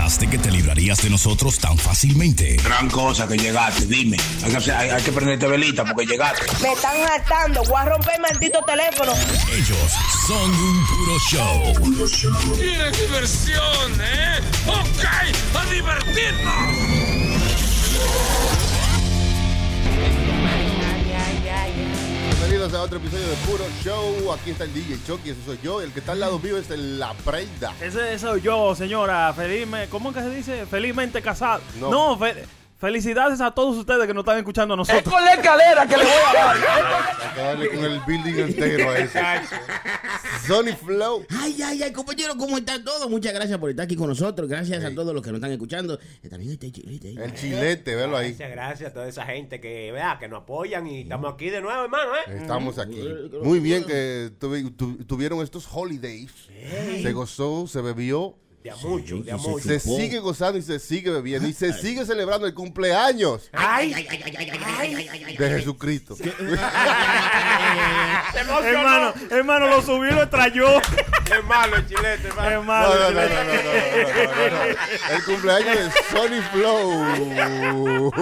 pensaste que te librarías de nosotros tan fácilmente? Gran cosa que llegaste, dime. Hay que, hacer- hay- hay que prenderte velita porque llegaste. Me están hartando. Voy a romper el maldito teléfono. Ellos son un puro show. ¡Qué diversión, eh! ¡Ok! ¡A divertirnos! Bienvenidos a otro episodio de Puro Show. Aquí está el DJ Chucky, ese soy yo. El que está al lado mío es el La Prenda. Ese soy yo, señora. Felizmente, ¿cómo que se dice? Felizmente casado. No. No, fe- felicidades a todos ustedes que nos están escuchando a nosotros. la escalera que le voy a dar! Hay que darle con el building entero a ese. Sony Flow. Ay, ay, ay, compañero, ¿cómo están todos? Muchas gracias por estar aquí con nosotros. Gracias a todos los que nos están escuchando. También está el chilete ahí. El chilete, velo ahí. Gracias, gracias a toda esa gente que, vea, que nos apoyan y estamos aquí de nuevo, hermano, ¿eh? Estamos aquí. Muy bien que tuvi- tu- tuvieron estos holidays. Se gozó, se bebió. De mucho, de mucho. Se, sigue gozando y se sigue bebiendo y se sigue celebrando el cumpleaños ay, ay, ay, de Jesucristo. hermano, hermano, lo subió y lo trayó. Es malo el chilete, hermano. Es malo. No, no, no, el cumpleaños de Sony Flow.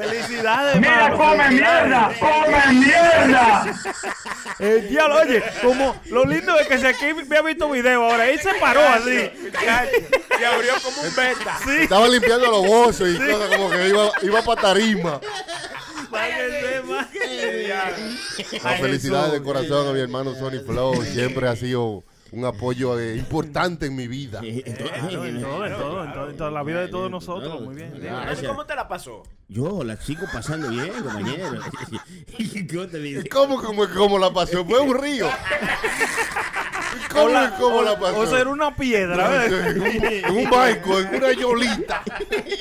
Felicidades, hermano. Mira, come mierda, come mierda. El diablo, oye, como lo lindo es que se aquí me ha visto video ahora. Él se paró así. Y abrió como un beta. Estaba limpiando los bolsos y cosas como que iba, iba para tarima. No, felicidades de corazón a mi hermano Sony Flow. Siempre ha sido un apoyo eh, importante en mi vida. Claro, en todo, en todo, en todo, en toda la vida de todos nosotros. Muy bien. Gracias. ¿Cómo te la pasó? Yo la sigo pasando bien, compañero. ¿Cómo, cómo, cómo la pasó? Fue un río. ¿Cómo, cómo la pasó? O sea, era una piedra, un, en un barco, en una yolita.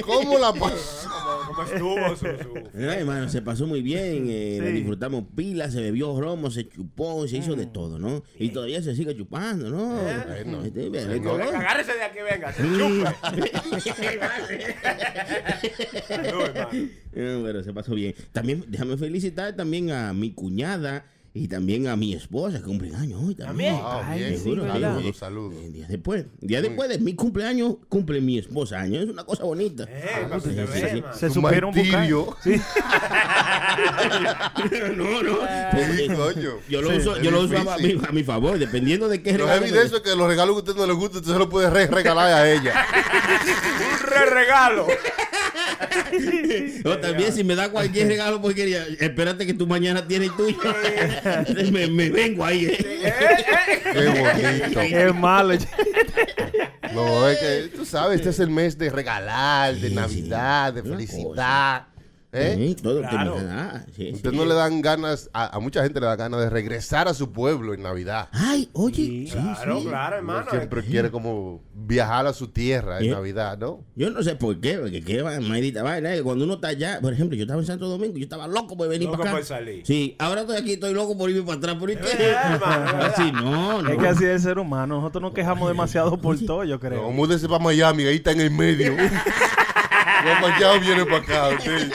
¿Cómo la pasó? ¿Cómo estuvo su, su... Ay, hermano, se pasó muy bien, eh, Sí. disfrutamos pila, se bebió romo, se chupó, se hizo de todo, ¿no? Y todavía se sigue chupando, ¿no? Bueno. Este, No, ve. Agárrese de aquí, venga, se chupe. No, bueno, se pasó bien. También déjame felicitar también a mi cuñada y también a mi esposa que cumple años hoy también. Ah, sí, ¿verdad? saludos, saludos. Eh, Día después, día después de mi cumpleaños cumple mi esposa años. Es una cosa bonita. Eh, se. Se Un. Sí. no, no. Sí, coño. Yo lo Sí, uso, yo lo uso a, mi, a mi favor, dependiendo de qué Lo regalo de eso es que los regalos que a usted no le gustan, usted se los puede re- regalar a ella. Un re regalo. O también si me da cualquier regalo porquería, espérate que tú mañana tienes el tuyo. me, me vengo ahí. ¿eh? Qué bonito. Qué malo. No, es que tú sabes, este es el mes de regalar, de Sí, Navidad, de felicidad. ¿Eh? Sí, todo que Claro. me da. Sí, Usted sí. no le dan ganas, a, a mucha gente le da ganas de regresar a su pueblo en Navidad. Ay, oye, sí, Claro, sí. claro, Uno hermano. siempre quiere como viajar a su tierra en. Navidad, ¿no? Yo no sé por qué, porque qué va- maldita vaina. Cuando uno está allá, por ejemplo, yo estaba en Santo Domingo, yo estaba loco por venir Loco para acá. por salir. Sí, ahora estoy aquí, estoy loco por irme para atrás. ¿Por? Eh, Así no, no. Es que así es el ser humano. Nosotros nos quejamos demasiado por todo, yo No, creo. múdese para Miami, ahí está en el medio. Los machados vienen para acá. usted.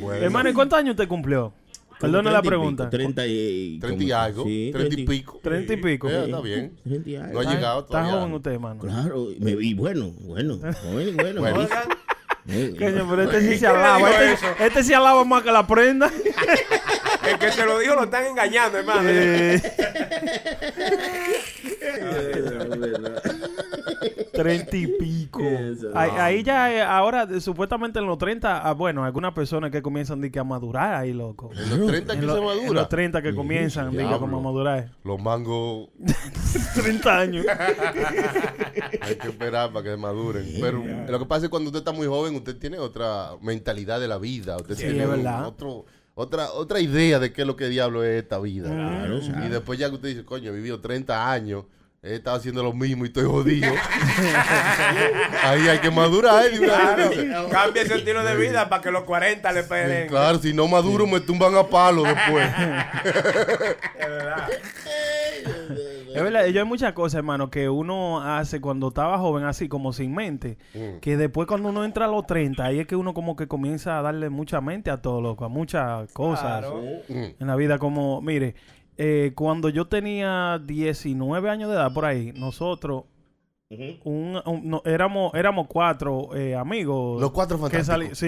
Bueno. Hermano, ¿y cuántos años usted cumplió? Perdone la pregunta. 30 y, 30 y algo, sí, 30 y pico. Treinta y pico. Eh, está bien. 30 y algo. No ha Está- llegado Está todavía. joven usted, hermano. Claro, me, y bueno, bueno, joven, bueno. Bueno. Coño, pero este sí se alaba. Este, este sí alaba más que la prenda. El que se lo dijo lo están engañando, hermano. Eh, Treinta y pico. Eso. Ahí, ahí ya, eh, ahora, supuestamente en los 30, ah, bueno, algunas personas que comienzan de que a madurar ahí, loco. En los 30 que se lo- en madura. los 30 que comienzan, diga, diablo. como a madurar. Los mangos 30 años. hay que esperar para que maduren. Pero lo que pasa es que cuando usted está muy joven, usted tiene otra mentalidad de la vida. Usted Sí, tiene un- verdad. otro, otra, otra idea de qué es lo que diablo es esta vida. Claro, Y sabe. después ya que usted dice, coño, he vivido 30 años, he estado haciendo lo mismo y estoy jodido. Ahí hay que madurar. ¿eh? Claro, cambia ese estilo de vida para que los 40 le peguen. Claro, si no maduro me tumban a palo después. Es verdad. Es verdad, yo hay muchas cosas, hermano, que uno hace cuando estaba joven, así como sin mente. Mm. Que después, cuando uno entra a los 30, ahí es que uno como que comienza a darle mucha mente a todo, loco, a muchas cosas Claro. Mm. en la vida. Como, mire, eh, cuando yo tenía 19 años de edad por ahí, nosotros un- un- no, éramos éramos cuatro eh, amigos. Los cuatro que sali- fantásticos.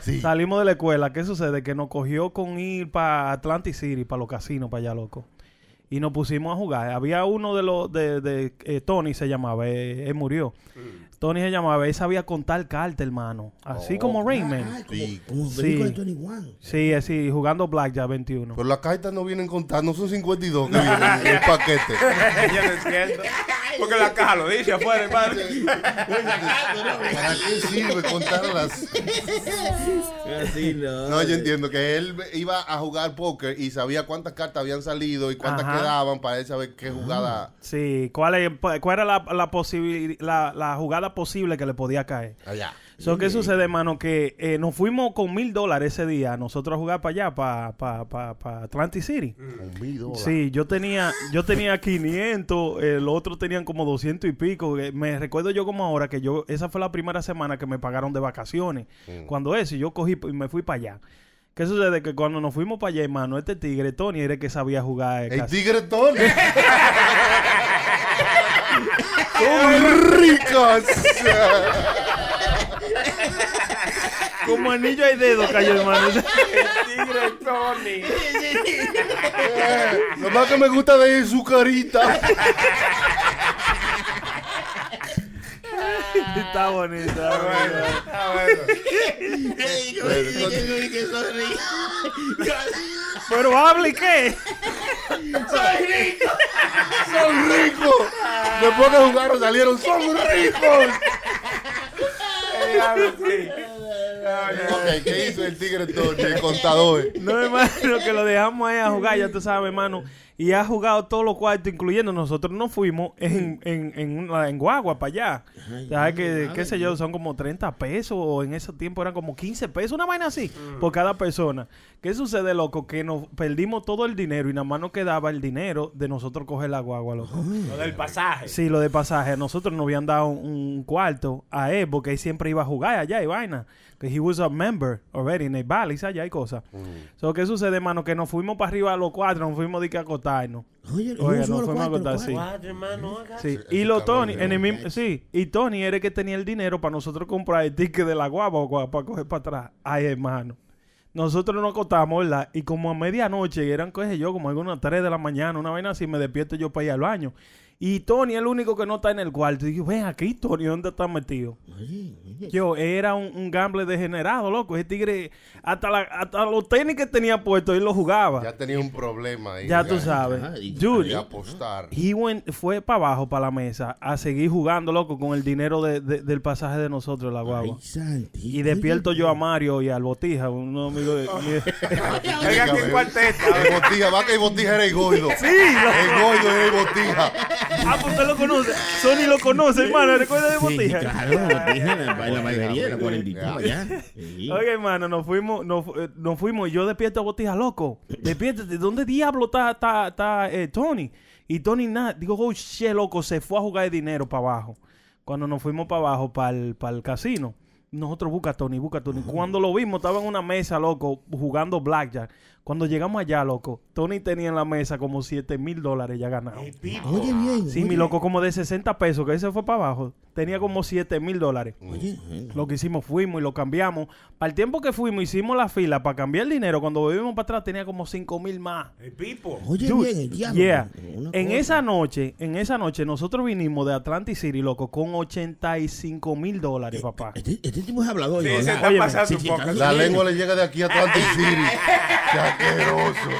sí, Sí. salimos de la escuela. ¿Qué sucede? Que nos cogió con ir para Atlantic City, para los casinos, para allá, loco. Y nos pusimos a jugar. Había uno de los, de, de eh, Tony se llamaba, eh, él murió. Tony se llamaba, él sabía contar cartas, hermano. Así Oh. como Rayman. Ay, como, Sí. como Sí. de así, jugando Blackjack 21. Pero las cartas no vienen contadas, no son 52 que vienen en el paquete. Yo no entiendo. Porque la caja lo dice afuera, hermano. ¿Para qué sirve contarlas? Así no. No, yo entiendo que él iba a jugar póker y sabía cuántas cartas habían salido y cuántas Ajá. quedaban para él saber qué jugada Sí, ¿cuál, es- cuál era la, la, la jugada posible que le podía caer? allá. So, ¿Qué sucede, hermano? Que eh, nos fuimos con mil dólares ese día nosotros a jugar para allá, para pa, pa, pa Atlantic City. Con mil dólares. Sí, yo tenía, yo tenía 500, el otro tenían como 200 y pico. Eh, Me recuerdo yo como ahora que yo, esa fue la primera semana que me pagaron de vacaciones. Cuando eso, yo cogí y me fui para allá. ¿Qué sucede? Que cuando nos fuimos para allá, hermano, este tigre, Tony, era el que sabía jugar. eh, El casi- tigre Tony. ¡Son ricos! Como anillo hay dedo cayó, hermano. Tigre Tony. Lo más que me gusta de él es su carita. Está bonito. está bonito. Ah, bueno. Pero hable, ¿qué? ¡Son ricos! Después que jugaron salieron, ¡son ricos! Ok, ¿qué hizo el tigre Tony, el contador? No, hermano, que lo dejamos ahí a jugar, ya tú sabes, hermano. Y ha jugado todos los cuartos, incluyendo nosotros nos fuimos en, en, en, una- en Guagua para allá. ¿Sabes que, qué sé yo, son como 30 pesos, o en ese tiempo eran como 15 pesos, una vaina así, por cada persona. ¿Qué sucede, loco? Que nos perdimos todo el dinero y nada más nos quedaba el dinero de nosotros coger la guagua, loco. Lo del pasaje. Sí, lo de pasaje. A nosotros nos habían dado un, un cuarto a él porque él siempre iba a jugar allá y vaina. Que he was a member already en el Valley, allá hay cosas. So, ¿Qué sucede, hermano? Que nos fuimos para arriba a los cuatro, nos fuimos de que Oye, fuimos a contar, sí. Cuatro, hermano. oiga. Sí. Ese- Y cabrón Tony, en el mismo, sí. Y Tony era el que tenía el dinero para nosotros comprar el ticket de la guagua para coger para atrás. Ay, hermano. Nosotros nos acostamos, ¿verdad? Y como a medianoche, eran, qué sé yo, como algunas 3 de la mañana, una vaina así, me despierto yo para ir al baño. Y Tony es el único que no está en el cuarto. Y digo, ven aquí, Tony, ¿dónde estás metido? Yo, era un, un gamble degenerado, loco. Ese tigre, hasta, la- hasta los tenis que tenía puestos, él los jugaba. Ya, Ya tenía un problema ahí. tú sabes. Ajá, y- Dude, Quería apostar. He went- fue para abajo, para la mesa, a seguir jugando, loco, con el dinero de- de- del pasaje de nosotros, la guagua. Ay. Y despierto yo a Mario y al Botija, un amigo de... Oiga, aquí en cuarteta. El botija, va que el botija era el gordo. sí, El gordo era el botija. Ah, pues usted lo conoce. Sony lo conoce, hermano, ¿recuerda de Sí, Botija? claro, botija en la, en la de la 42 allá. Sí. Oye, hermano, nos fuimos, nos, eh, nos fuimos y yo despierto a Botija, loco. Despiértate, ¿dónde diablo está, está, está eh, Tony? Y Tony nada, digo, oh, shit, loco, se fue a jugar de dinero para abajo. Cuando nos fuimos para abajo, para el, casino, nosotros busca a Tony, busca a Tony. Cuando lo vimos, estaba en una mesa, loco, jugando blackjack. Cuando llegamos allá, loco, Tony tenía en la mesa como 7 mil dólares ya ganados. Oye, bien. Sí, oye. mi loco, como de 60 pesos, que ese fue para abajo. Tenía como 7 mil dólares. Oye, eh, Lo que hicimos fuimos y lo cambiamos. Para el tiempo que fuimos, hicimos la fila para cambiar el dinero. Cuando volvimos para atrás tenía como 5 mil más. El pipo. oye Dude, bien, el diablo. yeah. En esa noche, en esa noche, nosotros vinimos de Atlantic City, loco, con 85 mil dólares, papá. Este, este tipo es hablador. Sí, ¿no? se La- está Óyeme, pasando sí, un sí, poco. está- La lengua le llega de aquí a Atlantic City. Qué asqueroso.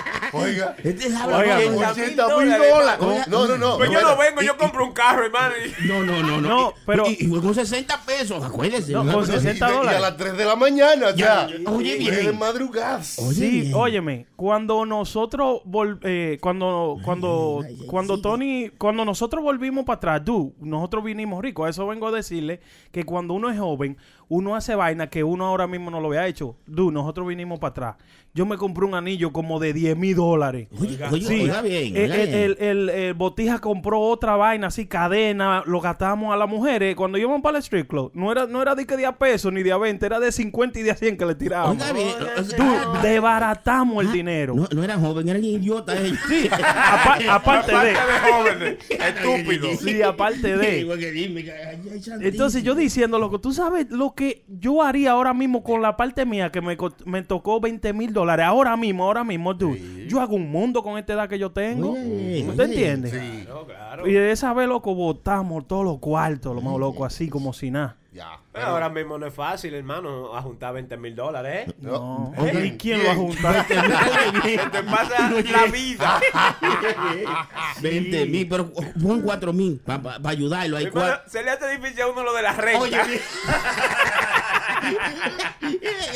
Oiga. Este es Oiga, hablador. 80 mil dólares. No, no, no. Pues yo no vengo, yo compro un carro, hermano. y- No, no, no, no. Pero- Y, con 60 pesos, acuérdese. No, Una con cosa- 60 Y de- y dólares. a las 3 de la mañana ya. Ya, oye, bien. de madrugadas. Oye, Sí, bien. óyeme, cuando nosotros vol- eh, cuando cuando cuando sigue. Tony, cuando nosotros volvimos para atrás, du, nosotros vinimos ricos, a eso vengo a decirle que cuando uno es joven, uno hace vaina que uno ahora mismo no lo había hecho. Du, nosotros vinimos para atrás. Yo me compré un anillo como de 10 mil dólares. Oye, oye, Sí, oiga bien, el, oiga el- bien. el- el- el Botija compró otra vaina así, cadena, lo gastamos a las mujeres. Cuando íbamos para el street club, no era, no era de que de a peso ni de a 20, era de 50 y de a 100 que le tirábamos. Oiga bien, Tú, desbaratamos el dinero. no, no eran jóvenes, eran idiotas ellos. Sí, apa- aparte de. de jóvenes, estúpido. Sí, aparte de. Que que-. Entonces yo diciendo, loco, tú sabes lo que yo haría ahora mismo con la parte mía que me, me tocó 20 mil dólares. Ahora mismo, ahora mismo, dude. Yo hago un mundo con esta edad que yo tengo. ¿Usted entiende? Claro. Y de esa vez, loco, botamos todos los cuartos, lo más loco, así como si nada. Ya. Pero ahora mismo no es fácil, hermano, a juntar 20 mil dólares, ¿eh? No. Oye, ¿Y quién lo va a juntar? Te pasa la vida. 20 mil, pero pon 4 mil para ayudarlo. Hay cuatro. se le hace difícil a uno lo de la renta. Oye,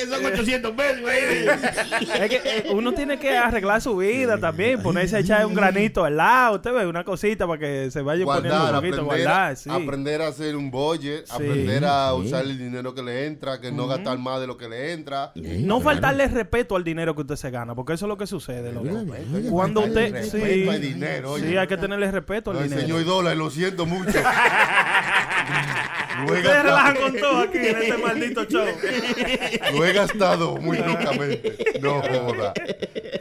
son 800 pesos. Es que eh, uno tiene que arreglar su vida también, ponerse a echar un granito al lado, usted ve, una cosita para que se vaya poniendo Guardar, un poquito, aprender, guardar, sí. aprender a hacer un Sí. aprender a usar el dinero que le entra, que no gastar más de lo que le entra. No faltarle respeto al dinero que usted se gana, porque eso es lo que sucede, loco. Cuando usted... Respeto Sí, al dinero, oye. sí, hay que tenerle respeto al dinero. señor dólar, lo siento mucho. Ustedes relajan con todo aquí en este maldito Lo he gastado muy locamente. No joda.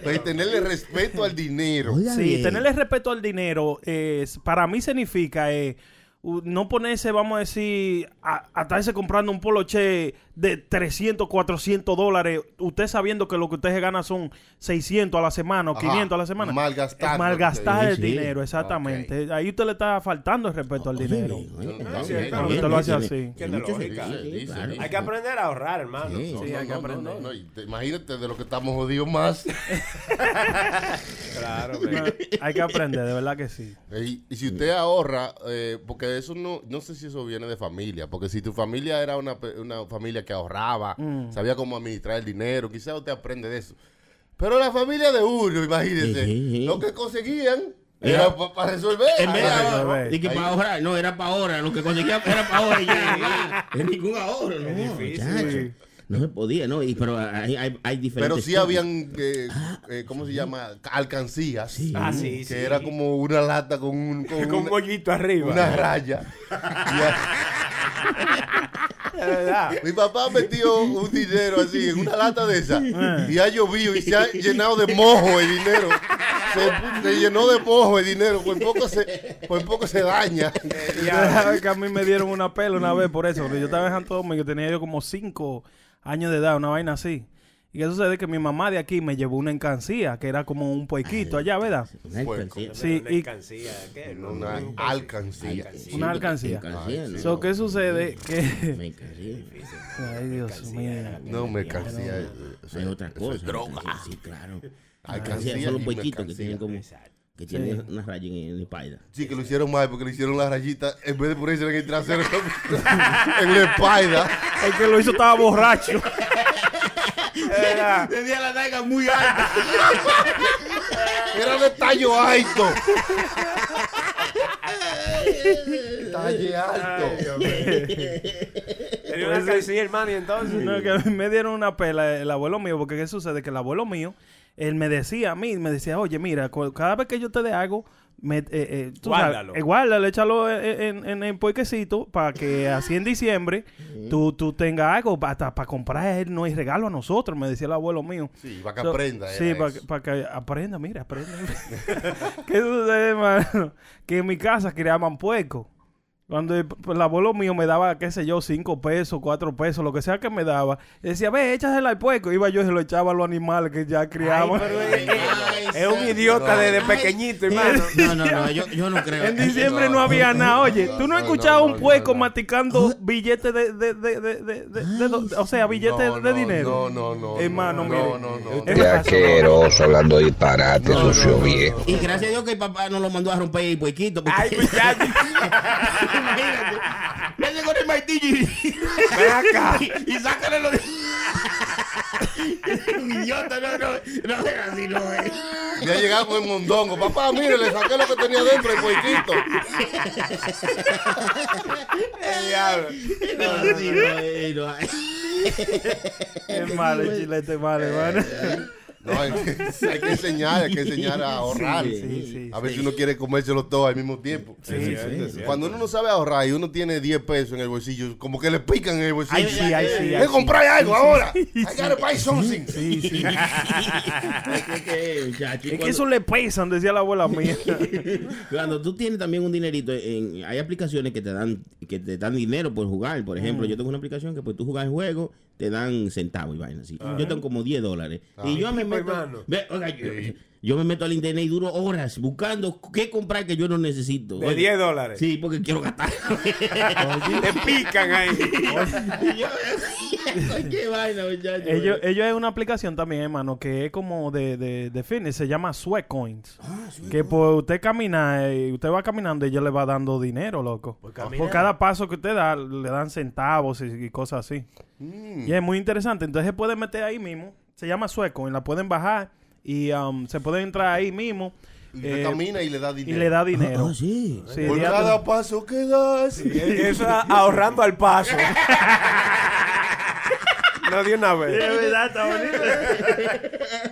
Pero tenerle respeto al dinero. Sí, bien. tenerle respeto al dinero, eh, para mí significa eh, no ponerse, vamos a decir, a, a estarse comprando un poloche de 300, 400 dólares, usted sabiendo que lo que usted se gana son 600 a la semana o Ajá, 500 a la semana. malgastar, Es malgastar el sí. dinero, exactamente. Ahí usted le está faltando el respeto al dinero. sí, usted lo hace así. Hay que aprender a ahorrar, hermano. Sí. No, Sí, no, hay que aprender. no, imagínate de lo que estamos jodidos más. Claro, hay que aprender, de verdad que sí. y, y si usted ahorra, eh, eso no, no sé si eso viene de familia, porque si tu familia era una, una familia que ahorraba, Mm. sabía cómo administrar el dinero, quizás usted aprende de eso. Pero la familia de uno, imagínese, Sí, sí, sí. lo que conseguían Era- era para resolver. En vez de Ay, ahorrar, ay, ay. y que para ahorrar, no, era para ahora. Lo que conseguía era para ahora y ya. Es ningún ahorro, no. difícil. No se podía, ¿no? Y, pero hay, hay, hay diferentes. Pero sí tipos. habían, eh, eh, ¿cómo se llama? Alcancías. Ah, sí, Que sí. era como una lata con un... Con Con un una, mollito arriba. una raya. Mi papá metió un dinero así en una lata de esa y ha llovido y se ha llenado de mojo el dinero. Se, se llenó de mojo el dinero, por poco se, por poco se daña. Ya sabes que a mí me dieron una pela una vez por eso. porque Yo estaba en Santo Domingo, tenía yo como cinco años de edad, una vaina así. Y qué sucede que mi mamá de aquí me llevó una encancía, que era como un puequito allá, ¿verdad? Una alcancía. Sí, y- alcancía, ¿qué? No, Una alcancía. Sí, Una alcancía. alcancía, ¿no? So, ¿Qué sucede? Que... Mercancía. Ay, Dios mío. No, mercancía. eso Hay es- es cosas. droga. Sí, claro. Alcancía Alcancía son los puequitos que tienen como. Que tienen una raya en, la espalda. Sí, que lo hicieron mal porque le hicieron la rayita en vez de ponerse en el trasero, en la espalda. El que lo hizo estaba borracho. Tenía la nalga muy alta. Era de tallo alto. Talle alto. Tenía una alcancía, hermano, y entonces. No, que a mí me dieron una pela el abuelo mío, porque ¿qué sucede? Que el abuelo mío, él me decía a mí, me decía, oye, mira, cada vez que yo te dé algo, me, eh, eh, tú sabes, Guárdalo. eh, guárdalo, échalo en, en, en el puerquecito para que así en diciembre tú, tú tengas algo hasta para comprar no hay regalo a nosotros, me decía el abuelo mío. Sí, para que So, aprenda. Sí, que, para que aprenda, mira, aprenda. ¿Qué sucede, hermano? Que en mi casa criaban puerco. Cuando el, el abuelo mío me daba, qué sé yo, cinco pesos, cuatro pesos, lo que sea que me daba, y decía, ve, échasela al puerco. Iba yo y se lo echaba a los animales que ya criaban. Es un idiota desde pequeñito, hermano. No, no, no, yo, yo no creo. En diciembre no, había nada. Oye, tú no has no, escuchado no, un no, puerco no. masticando billetes de, de, de, de, de, de- de o sea, billetes No, de no, dinero. No, no, no. Hermano, no, mire. No, no, no. Es Qué asqueroso hablando disparate, sucio viejo. Y gracias a Dios que el papá no lo mandó a romper el puequito. Ay, muchacho. Imagínate. Vete con el martillo y, Ven acá. y sácale lo de... Un idiota, no, no, no es así, no es. Ya llegaba con el mondongo. Papá, mire, le saqué lo que tenía dentro el puerquito. No, así no es, no es. Malo el chilete, es malo, hermano. No, hay que, hay que enseñar, hay que enseñar a ahorrar. Sí, sí, a ver si uno quiere comérselo todo al mismo tiempo. Sí, Cuando uno no sabe ahorrar y uno tiene 10 pesos en el bolsillo, como que le pican en el bolsillo. Ay, sí, ay, sí, ¡Eh, ay, comprar algo sí, ahora! sí, I gotta buy something. Sí, sí. Es que, eso le pesan, decía la abuela mía. Cuando tú tienes también un dinerito, en, hay aplicaciones que te dan que te dan dinero por jugar. Por ejemplo, yo tengo una aplicación que pues tú jugas el juego, te dan centavos y vainas así. Yo tengo como 10 dólares. Y yo me meto, ve, oiga, yo, yo me meto al internet y duro horas buscando qué comprar que yo no necesito. De Oye, 10 dólares. Sí, porque quiero gastar. Te pican ahí. Yo, qué vaina, muchacho. ellos, ellos es una aplicación también, hermano, que es como de, de, de fitness, se llama Sweat Coins. que por usted camina, y usted va caminando y ellos le va dando dinero, loco. Por, cada paso que usted da, le dan centavos y, y cosas así. Y es muy interesante. Entonces se puede meter ahí mismo. Se llama Sweat Coin, la pueden bajar y um, se puede entrar ahí mismo. Y eh, camina y le da y dinero. le da dinero. Ah, sí. Sí, Por cada paso que das. Eso es ahorrando al paso. no de una Es vez. verdad, está bonito.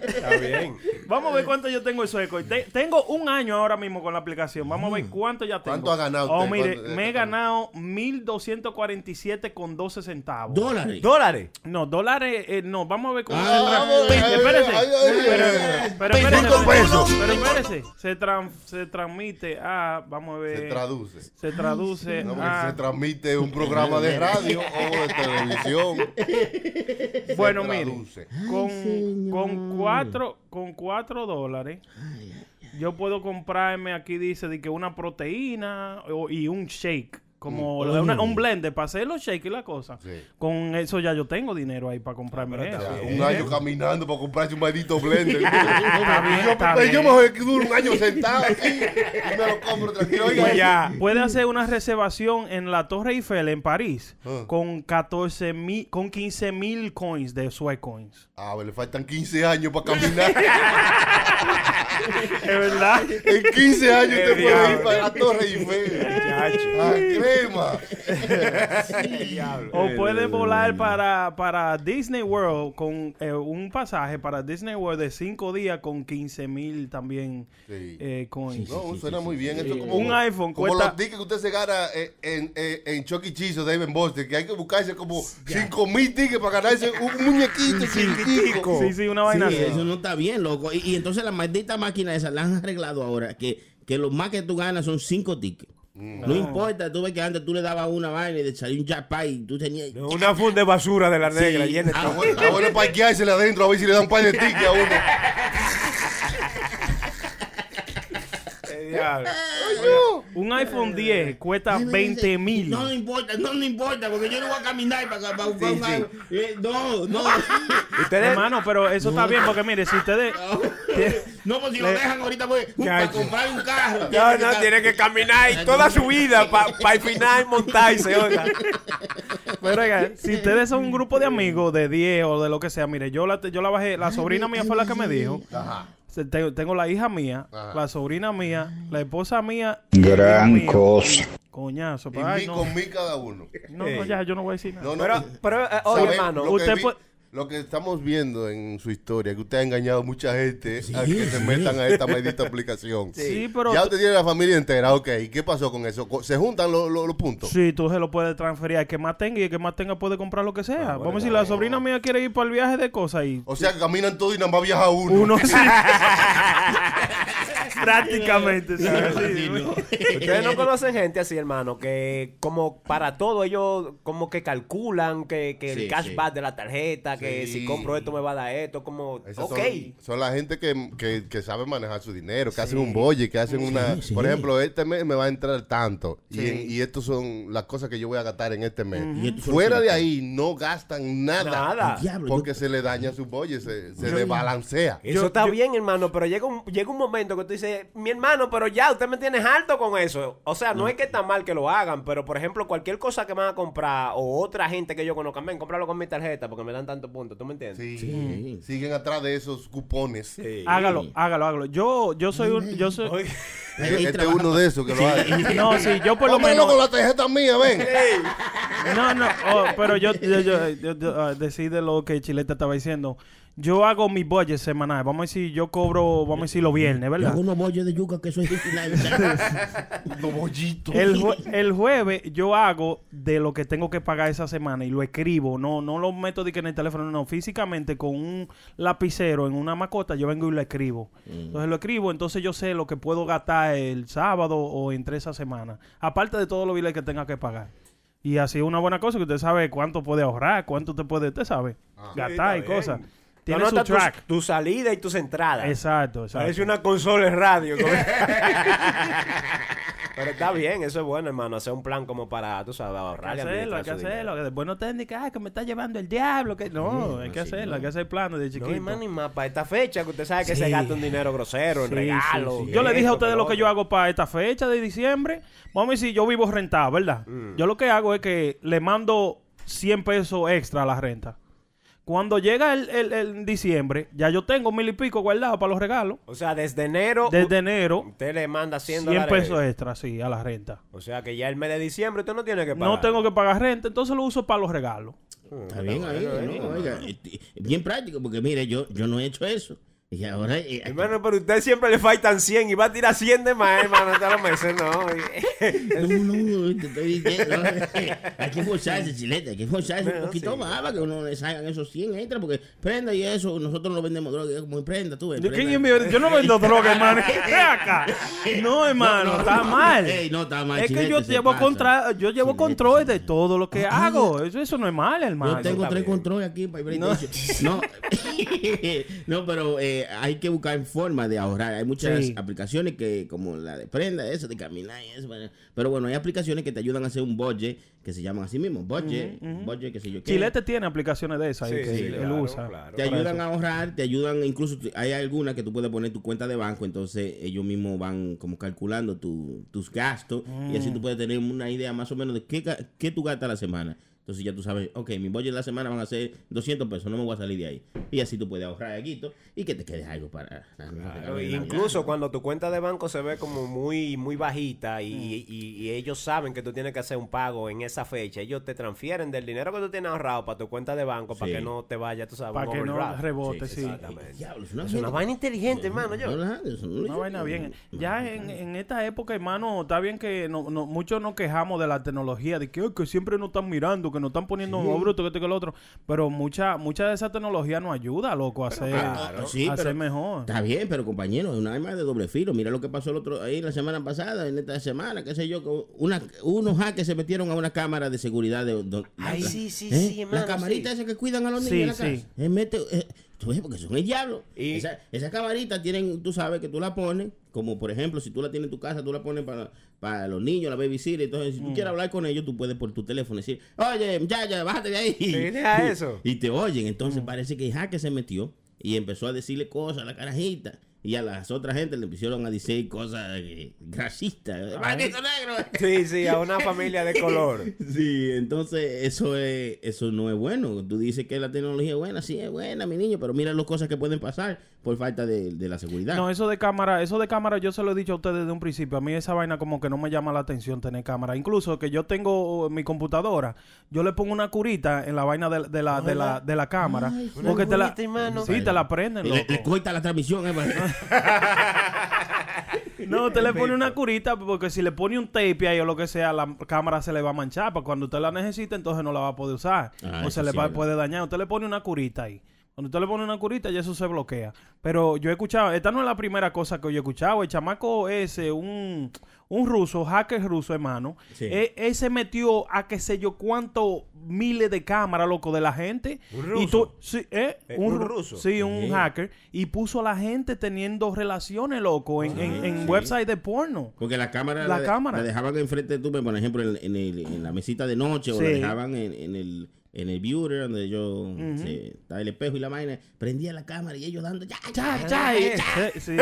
Está bien. Vamos a ver cuánto yo tengo en Sueco. Te- tengo un año ahora mismo con la aplicación. Vamos a ver cuánto ya tengo. ¿Cuánto ha ganado Oh, usted? mire, ¿Cuánto- me he ganado 1.247 con 12 centavos. Dólares. ¿Dólares? No, dólares, eh, no, vamos a ver cómo Ah, se tra- vamos, Pe- ay, espérese. ay, ay, Pero, ay, pero espérese, Cinco pero- pesos. pero espérese. Se, tran- se transmite a, vamos a ver. Se traduce. Se traduce No, porque a. se transmite un programa de radio o de televisión. Bueno, mire, con, con cuatro, con cuatro dólares, yo puedo comprarme, aquí dice, de que una proteína o- y un shake. Como Mm. una- un blender para hacer los shakes y la cosa. Sí. Con eso ya yo tengo dinero ahí para comprarme pero eso. Un año caminando para comprarse un maldito blender. Yo, yo que duro un año sentado aquí y me lo compro tranquilo. Pues ya. Puede hacer una reservación en la Torre Eiffel en París Ah. con 14 mil, con 15 mil coins de Sweat Coins. Ah, pues, le faltan 15 años para caminar. ¿Es verdad? en 15 años te puede ir para la Torre Eiffel. Chacho. O puede volar para, para Disney World con eh, un pasaje para Disney World de 5 días con 15 mil también Sí. eh, coins. No, suena muy bien. Esto es como, Un iPhone como cuesta- los tickets que usted se gana eh, en, en, en Chucky E. Cheese o David Buster, que hay que buscarse como 5 mil tickets para ganarse un muñequito chiquitico. Sí, sí, una vaina Sí, eso no está bien, loco. Y, y entonces la maldita máquina esa la han arreglado ahora. Que, que lo más que tú ganas son cinco tickets. No importa, tú ves que antes tú le dabas una vaina y te salió un jackpot y tú tenías. Una funda de basura de la negra Sí. llena de bueno parqueársela adentro a ver si le dan un par de tickets a uno. Eh, diablo. Un iPhone 10 cuesta Ay, me 20 dice, mil. No, no importa, no, no importa, porque yo no voy a caminar para, para buscar Sí, un sí. iPhone. Eh, no, no. Ustedes. Hermano, pero eso está bien porque mire, si ustedes... no, pues si lo dejan ahorita, pues, para comprar un carro. No, no, tiene que caminar y toda su vida para el final montarse, oiga. Pero oiga, si ustedes son un grupo de amigos de 10 o de lo que sea, mire, yo la, yo la bajé, la sobrina mía fue la que me dijo. Ajá. Se- te- Tengo la hija mía, Ajá. la sobrina mía, la esposa mía. y Gran mío. cosa. Coñazo, Y pero ay, mil no, con mil cada uno. no, no, ya, yo no voy a decir nada. No, no. Pero, pero eh, oye, hermano. Usted puede- lo que estamos viendo en su historia, que usted ha engañado a mucha gente a Sí, que se metan a esta maldita aplicación. Sí, pero Ya usted tiene la familia entera, ok. ¿Y qué pasó con eso? ¿Se juntan los, los- los puntos? Sí, tú se lo puedes transferir al que más tenga y el que más tenga puede comprar lo que sea. Vamos a decir, la sobrina mía quiere ir para el viaje de cosas y O sea, que caminan todos y nada más viaja uno. uno sí. Prácticamente, sí. sí. Ustedes no conocen gente así, hermano, que como para todo ellos como que calculan que, que Sí, el cashback de la tarjeta, que Sí. si compro esto me va a dar esto, como, Esas ok. son, son la gente que, que, que sabe manejar su dinero, que hacen un bolle, que hacen una... sí. Por ejemplo, este mes me va a entrar tanto. Y, y estos son las cosas que yo voy a gastar en este mes. Fuera de le- ahí no gastan nada. Nada. Diablo, Porque yo- se le daña su bolle, se, se desbalancea. Eso está bien, hermano, pero llega un, llega un momento que tú dices, eh, mi hermano, pero ya, usted me tiene harto con eso. O sea, no es que está mal que lo hagan, pero por ejemplo, cualquier cosa que me van a comprar o otra gente que yo conozca, ven, cómpralo con mi tarjeta porque me dan tantos puntos, ¿tú me entiendes? Sí. Sí. Siguen atrás de esos cupones. Sí. Hágalo, hágalo, hágalo. Yo, yo soy un, yo soy, Oye, Este es uno de esos que lo hace. no, sí, yo por lo menos, con la tarjeta mía, ven. no, no, oh, pero yo, yo, yo, yo- yo, decide lo que Chileta estaba diciendo. Yo hago mi budget semanal. Vamos a decir, yo cobro, vamos a decir los viernes, Yo ¿verdad? hago unos bollos de yuca que soy. Los bollitos. El, jue- el jueves yo hago de lo que tengo que pagar esa semana y lo escribo, no no lo meto de que en el teléfono, no, físicamente con un lapicero en una macota yo vengo y lo escribo. Entonces lo escribo, entonces yo sé lo que puedo gastar el sábado o entre esa semana, aparte de todos los biles que tenga que pagar. Y así es una buena cosa que usted sabe cuánto puede ahorrar, cuánto te puede, usted sabe, gastar y bien. cosas. Tiene su track. Tu, salida y tus entradas. Exacto, exacto. Parece una consola de radio. como- Pero está bien, eso es bueno, hermano. Hacer un plan como para, tú sabes, Hay ahorrar. que y hacerlo, hay que hacerlo. Que después no te digan que, "Ay, que me está llevando el diablo. Que... No, hay que hacerlo, no. hay que hacer planes de No, chiquito. y más ni más para esta fecha, que usted sabe que Sí. se gasta un dinero grosero en Sí, regalos. sí, sí. que Yo le dije a ustedes que lo que yo hago para esta fecha de diciembre. Vamos a decir, yo vivo rentado, ¿verdad? Mm. Yo lo que hago es que le mando 100 pesos extra a la renta. Cuando llega el, el- el diciembre, ya yo tengo mil y pico guardados para los regalos. O sea, desde enero. Desde enero, Usted le manda 100 100 dólares. pesos extra, sí, a la renta. O sea, que ya el mes de diciembre usted no tiene que pagar. No tengo que pagar renta, entonces lo uso para los regalos. Está bien ahí, ¿no? Oiga, bien práctico, porque mire, yo, yo no he hecho eso. Y ahora. eh, Hermano, pero usted siempre le faltan 100 y va a tirar 100 de más, hermano, todos los meses, no. No, no, te estoy diciendo. Hay que esforzarse, chilete. Hay que esforzarse un No, poquito sí. más para que uno le salgan esos 100 extra. Porque prenda y eso, nosotros no vendemos droga como en prenda, tú ves. ¿De prenda. quién es mi- Yo no vendo droga, hermano. Acá. No, hermano, está mal. Ey, no, está mal. Es que chilete, yo se llevo, contra, yo llevo Chilete, control de todo lo que Ah, hago. Eso, eso no es mal, hermano. Yo tengo tres controles aquí para. No, no, pero eh, hay que buscar forma de ahorrar. Hay muchas Sí. aplicaciones que, como la de prenda, eso, de caminar y eso. bueno. Pero bueno, hay aplicaciones que te ayudan a hacer un budget que se llaman así mismo. Budget, budget, que sé yo qué. Chilete tiene aplicaciones de esas Sí, que sí, él claro, usa. claro. Te ayudan eso. a ahorrar, te ayudan, incluso hay algunas que tú puedes poner tu cuenta de banco, entonces ellos mismos van como calculando tu- tus gastos y así Mm. tú puedes tener una idea más o menos de qué, qué tú gastas la semana. Entonces ya tú sabes, ok, mi budget de la semana van a ser 200 pesos, no me voy a salir de ahí. Y así tú puedes ahorrar algo y que te quede algo para... Incluso cuando tu cuenta de banco se ve como muy muy bajita y, y- y ellos saben que tú tienes que hacer un pago en esa fecha, ellos te transfieren del dinero que tú tienes ahorrado para tu cuenta de banco para que no te vaya, tú sabes, Para que no rebote, Sí, sí. Exactamente. Diablo, es una, Es una vaina inteligente, hermano, yo. No, no, lo Una vaina bien. Ya en, en esta época, hermano, está bien que no, no- muchos nos quejamos de la tecnología, de que, "Ay, que siempre nos están mirando, que nos están poniendo más bruto que esto y que lo otro. Pero mucha mucha de esa tecnología nos ayuda, loco, a hacer, claro. Sí, a hacer pero- mejor. Está bien, pero compañero, es una arma de doble filo. Mira lo que pasó el otro ahí la semana pasada, en esta semana, qué sé yo, que una, unos hackers se metieron a una cámara de seguridad de, de- Ay, la- sí, sí, ¿Eh? sí, hermano, La camarita sí. esa que cuidan a los niños Sí, en la sí. casa. Eh, mete, eh, tú ves, porque son el diablo. Y- Esa, esa camarita tienen, tú sabes que tú la pones, como por ejemplo, si tú la tienes en tu casa, tú la pones para, para los niños, la babysitter. Entonces, Mm. si tú quieres hablar con ellos, tú puedes por tu teléfono decir, oye, ya, ya, bájate de ahí. deja eso. Y te oyen. Mm. Entonces parece que hacker se metió y empezó a decirle cosas a la carajita. Y a las otras gente le pusieron a decir cosas eh, racistas. ¡Maldito negro! Sí, sí, a una familia de color. Sí, entonces eso es, eso no es bueno. Tú dices que la tecnología es buena, sí es buena, mi niño, pero mira las cosas que pueden pasar por falta de, de la seguridad. No, eso de cámara, eso de cámara yo se lo he dicho a ustedes desde un principio. A mí esa vaina como que no me llama la atención tener cámara. Incluso que yo tengo mi computadora, yo le pongo una curita en la vaina de, de la, de la, de la cámara. una porque te la, hermano. sí, te la prenden, le, loco. le corta la transmisión. eh, No, te le pone una curita porque si le pone un tape ahí o lo que sea, la cámara se le va a manchar. Para cuando usted la necesite, entonces no la va a poder usar. Ah, o se le va, puede dañar. Usted le pone una curita ahí. Cuando usted le pone una curita, ya eso se bloquea. Pero yo he escuchado, esta no es la primera cosa que yo he escuchado. El chamaco ese, un, un ruso, hacker ruso, hermano. Sí. Él, él se metió a qué sé yo cuántos miles de cámaras, loco, de la gente. ¿Un Y ruso? tú, sí, ¿eh? Eh, un, ¿un ru- ruso? Sí, un Sí. hacker. Y puso a la gente teniendo relaciones, loco, en, en, en sí. website de porno. Porque la cámara La la, cámara. la dejaban enfrente de tú, por ejemplo, en, en el- en la mesita de noche o la dejaban en, en el en el viewer donde yo se- estaba el espejo y la vaina, prendía la cámara y ellos dando ya, ya, ya, y ya. Sí, sí.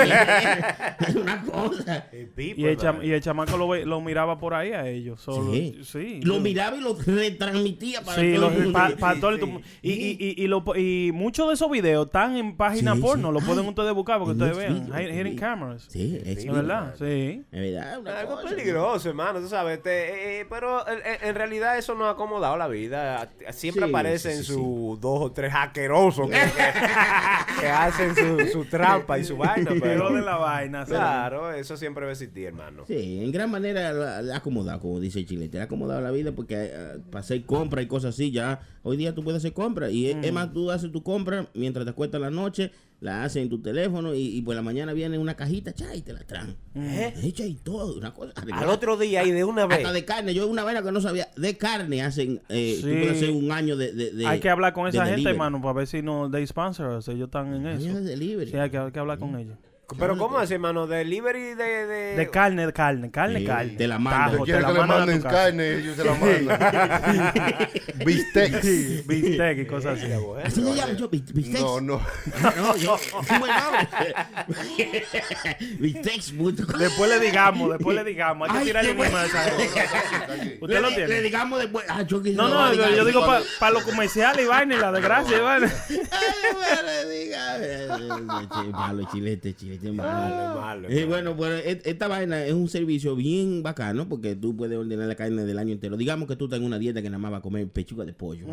Es una cosa. El Y el, cham- hermano. y el chamaco lo, ve- lo miraba por ahí a ellos. Solo, Sí. sí. Lo miraba y lo retransmitía para Sí, todo los- el mundo. pa- pa todo el tu- y, y, y, y, lo- y muchos de esos videos están en páginas Sí, porno, sí. lo pueden Ay, ustedes buscar porque ustedes vean. Hidden cameras. Sí, es Es verdad, sí. Es verdad, una Algo cosa, peligroso, hermano, tú sabes. te- eh, eh, pero en, realidad eso no ha acomodado la vida. Siempre Sí, aparecen sí, sí, sus dos o tres asquerosos que, que- que hacen su, su trampa y su vaina. Pero de la vaina. claro, eso siempre va a existir, hermano. Sí, en gran manera acomodado, como dice el chile, te ha acomodado la vida porque eh, para hacer compras y cosas así, ya hoy día tú puedes hacer compras y es- es más, tú haces tu compra mientras te acuestas la noche, la haces en tu teléfono y, y por la mañana viene una cajita, cha, y te la traen. Hecha y todo, una cosa. Al otro día y de una vez. Hasta de carne, yo una vaina que no sabía, de carne hacen, eh, tú Sí. puedes hacer un año de... de- de- Hay que hablar con esa gente, delivery. hermano, para ver si no they sponsor us. Ellos están en eso. delivery. Sí, hay que, hay que hablar con ellos. Pero ¿cómo hace, hermano? Delivery de... De, De carne, de carne, carne, Sí, carne. te la mandan. Tajo, te Quieren la que le mandan manden carne, ellos se la mandan. Bistec. Sí, bistec y cosas así. Así le llamo yo, bistecs. No, no. No, yo, es un buen nombre. Bistecs.com. Después le digamos, después le digamos. Hay que Ay, tirarle qué un bueno. esa gente. ¿Usted Le- lo Le tiene? digamos después. Ah, yo quise No, lo no, yo, yo digo para los comerciales y vaina y la desgracia y vaina. Ay, bueno, le diga. Malo, chilete, chilete, malo. malo, Eh, bueno, bueno, et- esta vaina es un servicio bien bacano porque tú puedes ordenar la carne del año entero. Digamos que tú estás en una dieta que nada más vas a comer pechuga de pollo.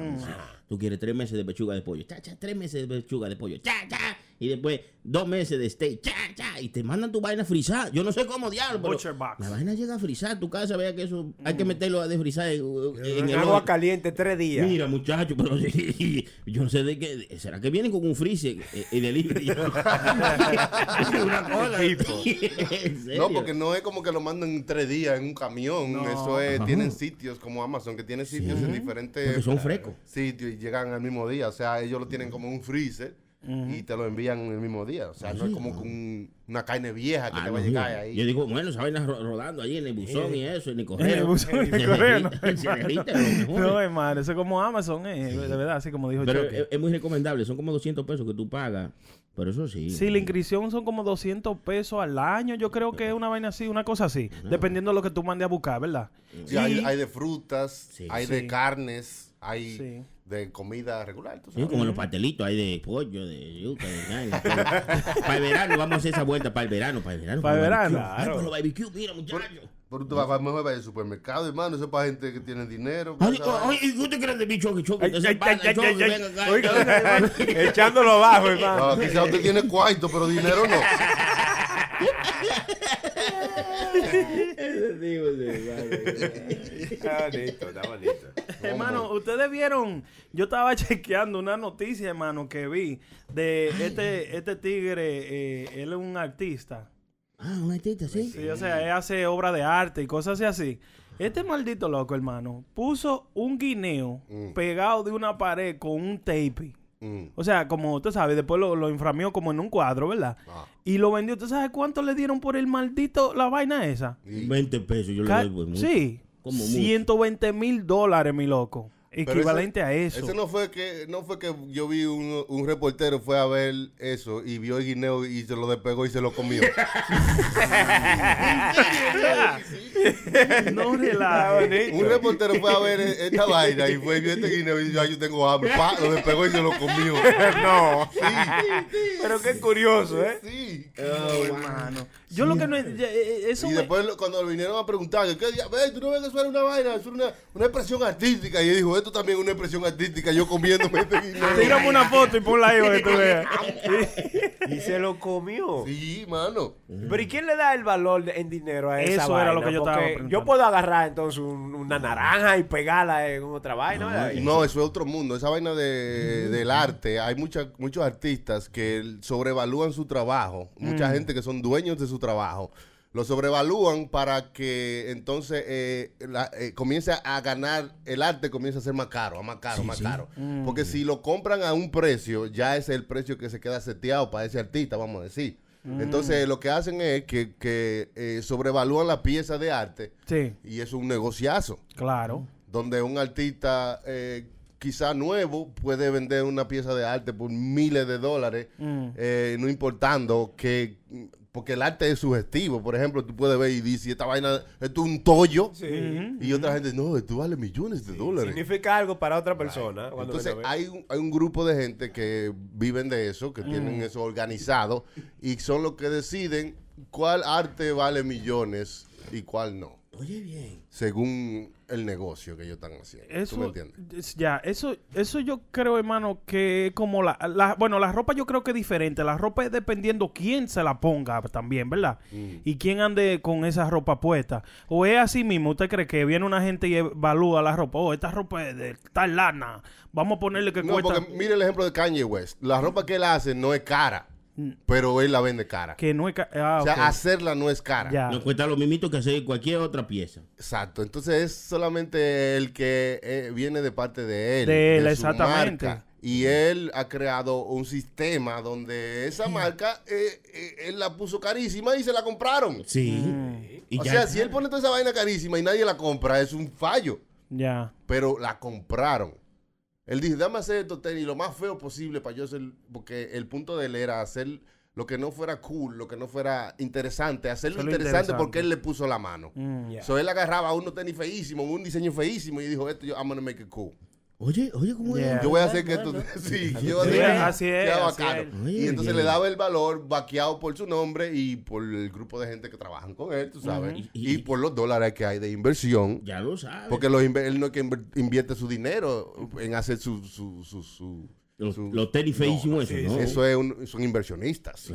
Tú quieres tres meses de pechuga de pollo. Cha, cha, tres meses de pechuga de pollo. Cha, cha. Y después dos meses de steak. Cha, cha. Y te mandan tu vaina frisada. Yo no sé cómo diablo, pero Butcher box. la vaina llega a frisar tu casa. Vea que eso hay que meterlo a desfrizar en, el agua caliente tres días. Mira, muchacho, pero yo no sé de qué. ¿Será que vienen con un freezer eh, y delivery? Una cosa. ¿En serio? No, porque no es como que lo mandan en tres días en un camión. No. Eso es, tienen sitios como Amazon, que tiene sitios en diferentes Porque son frescos. sitios y llegan al mismo día. O sea, ellos lo tienen como un freezer y te lo envían el mismo día. O sea, no es como con un- una carne vieja que Ah, te va a no, llegar mira. ahí. Yo digo, bueno, esa vaina ro- rodando allí en el buzón y eso, en el correo. En el buzón, en el Se correo, no. No, hermano, eso es como Amazon, eh, de verdad, así como dijo Pero es, es muy recomendable, son como 200 pesos que tú pagas. Pero eso sí. Sí, la inscripción son como 200 pesos al año. Yo creo que es una vaina así, una cosa así. Dependiendo de lo que tú mandes a buscar, ¿verdad? Sí, hay, Y- hay de frutas, Sí. hay Sí. de carnes, hay Sí. De comida regular. tú Sí, sabes. como los pastelitos hay de pollo, de yuca, de vaina. Para el verano, vamos a hacer esa vuelta para el verano, para el verano. Para el verano. Ay, para los barbecue, mira, muchachos. Pero tú vas a mejor para el supermercado, hermano. Eso es para gente que tiene dinero. Ay, ¿y usted cree de mi choque, choque? Echándolo abajo, hermano. No, quizás usted tiene cuarto, pero dinero no. Está bonito, está bonito. Hermano, ustedes vieron, yo estaba chequeando una noticia, hermano, que vi de este, este tigre, eh, él es un artista. Ah, un artista, sí. Sí, o sea, él hace obra de arte y cosas así. Este maldito loco, hermano, puso un guineo Mm. pegado de una pared con un tape. Mm. O sea, como usted sabe, después lo, lo inframió como en un cuadro, ¿verdad? Ah. Y lo vendió. ¿Usted sabe cuánto le dieron por el maldito, la vaina esa? Y- 20 pesos, yo le doy pues, mucho. sí. Como mucho. 120 mil dólares, mi loco. Equivalente ese- a eso. Ese no fue que no fue que yo vi un, un reportero fue a ver eso y vio el guineo y se lo despegó y se lo comió. no relaje. un reportero fue a ver e- esta vaina y fue y vio este guineo y dijo, "Ay, yo tengo hambre. Pa, lo despegó y se lo comió. No. Sí, Pero qué curioso, ¿eh? sí. Oh, hermano. Yo lo que no es. ya, eh, Eso Y me- después lo- cuando vinieron a preguntar, ¿qué día? Ve, tú no ves que eso era una vaina, eso era una, una expresión artística. Y él dijo, esto también es una expresión artística, yo comiéndome este guineo. Tírame una foto y ponla ahí para que tú veas. Y se lo comió. Sí, mano. Pero ¿y quién le da el valor de- en dinero a esa Eso era vaina? lo que yo estaba Porque preguntando. yo puedo agarrar entonces un- una naranja y pegarla en otra vaina. No, eso es otro mundo. Esa vaina de, del arte, hay mucha- muchos artistas que sobrevalúan su trabajo. Mucha gente que son dueños de su trabajo. Lo sobrevalúan para que entonces eh, la- eh, comience a ganar, el arte comienza a ser más caro, más caro, más caro. Porque si lo compran a un precio, ya es el precio que se queda seteado para ese artista, vamos a decir. Entonces lo que hacen es que, que, eh, sobrevalúan la pieza de arte Sí, y es un negociazo claro. donde un artista, eh, quizá nuevo puede vender una pieza de arte por miles de dólares, Mm. eh, no importando que, porque el arte es subjetivo. Por ejemplo, tú puedes ver y dices, esta vaina, esto es un tollo, y otra gente, no, esto vale millones de dólares. Significa algo para otra persona. Entonces un, hay un grupo de gente que viven de eso, que tienen eso organizado y son los que deciden cuál arte vale millones y cuál no, Oye, bien. según el negocio que ellos están haciendo. ¿Tú me Eso, entiendes? ya, eso, eso yo creo, hermano, que es como la, la- bueno, la ropa yo creo que es diferente. La ropa es dependiendo quién se la ponga también, ¿verdad? Mm. Y quién ande con esa ropa puesta. O es así mismo, usted cree que viene una gente y evalúa la ropa. Oh, esta ropa es de tal lana. Vamos a ponerle que No, cuesta. porque mire el ejemplo de Kanye West. La ropa que él hace no es cara, pero él la vende cara. Que no es. ah, O sea, hacerla no es cara. Ya. No cuesta lo mismito que hacer cualquier otra pieza. Exacto. Entonces es solamente el que eh, viene de parte de él. De él, su exactamente. marca. Y él ha creado un sistema donde esa marca, eh, eh, él la puso carísima y se la compraron. Sí. Mm. Y o ya sea, está. si él pone toda esa vaina carísima y nadie la compra, es un fallo. Ya. Pero la compraron. Él dijo, dame hacer estos tenis lo más feo posible para yo ser... Porque el punto de él era hacer lo que no fuera cool, lo que no fuera interesante. Hacerlo interesante, interesante. porque él le puso la mano. Mm. So él agarraba unos tenis feísimos, un diseño feísimo y dijo, esto yo, I'm gonna make it cool. Oye, oye, ¿cómo Yeah. es? Yo voy a hacer que esto... sí, yo voy a hacer que sea bacano. Y entonces bien. le daba el valor vaqueado por su nombre y por el grupo de gente que trabajan con él, tú sabes. Y, Y- por los dólares que hay de inversión. Ya lo sabes. Porque los él no es que invierte su dinero en hacer su... su, su, su- los, los tenis feísimos, No, eso, ¿no? Eso es un- son inversionistas.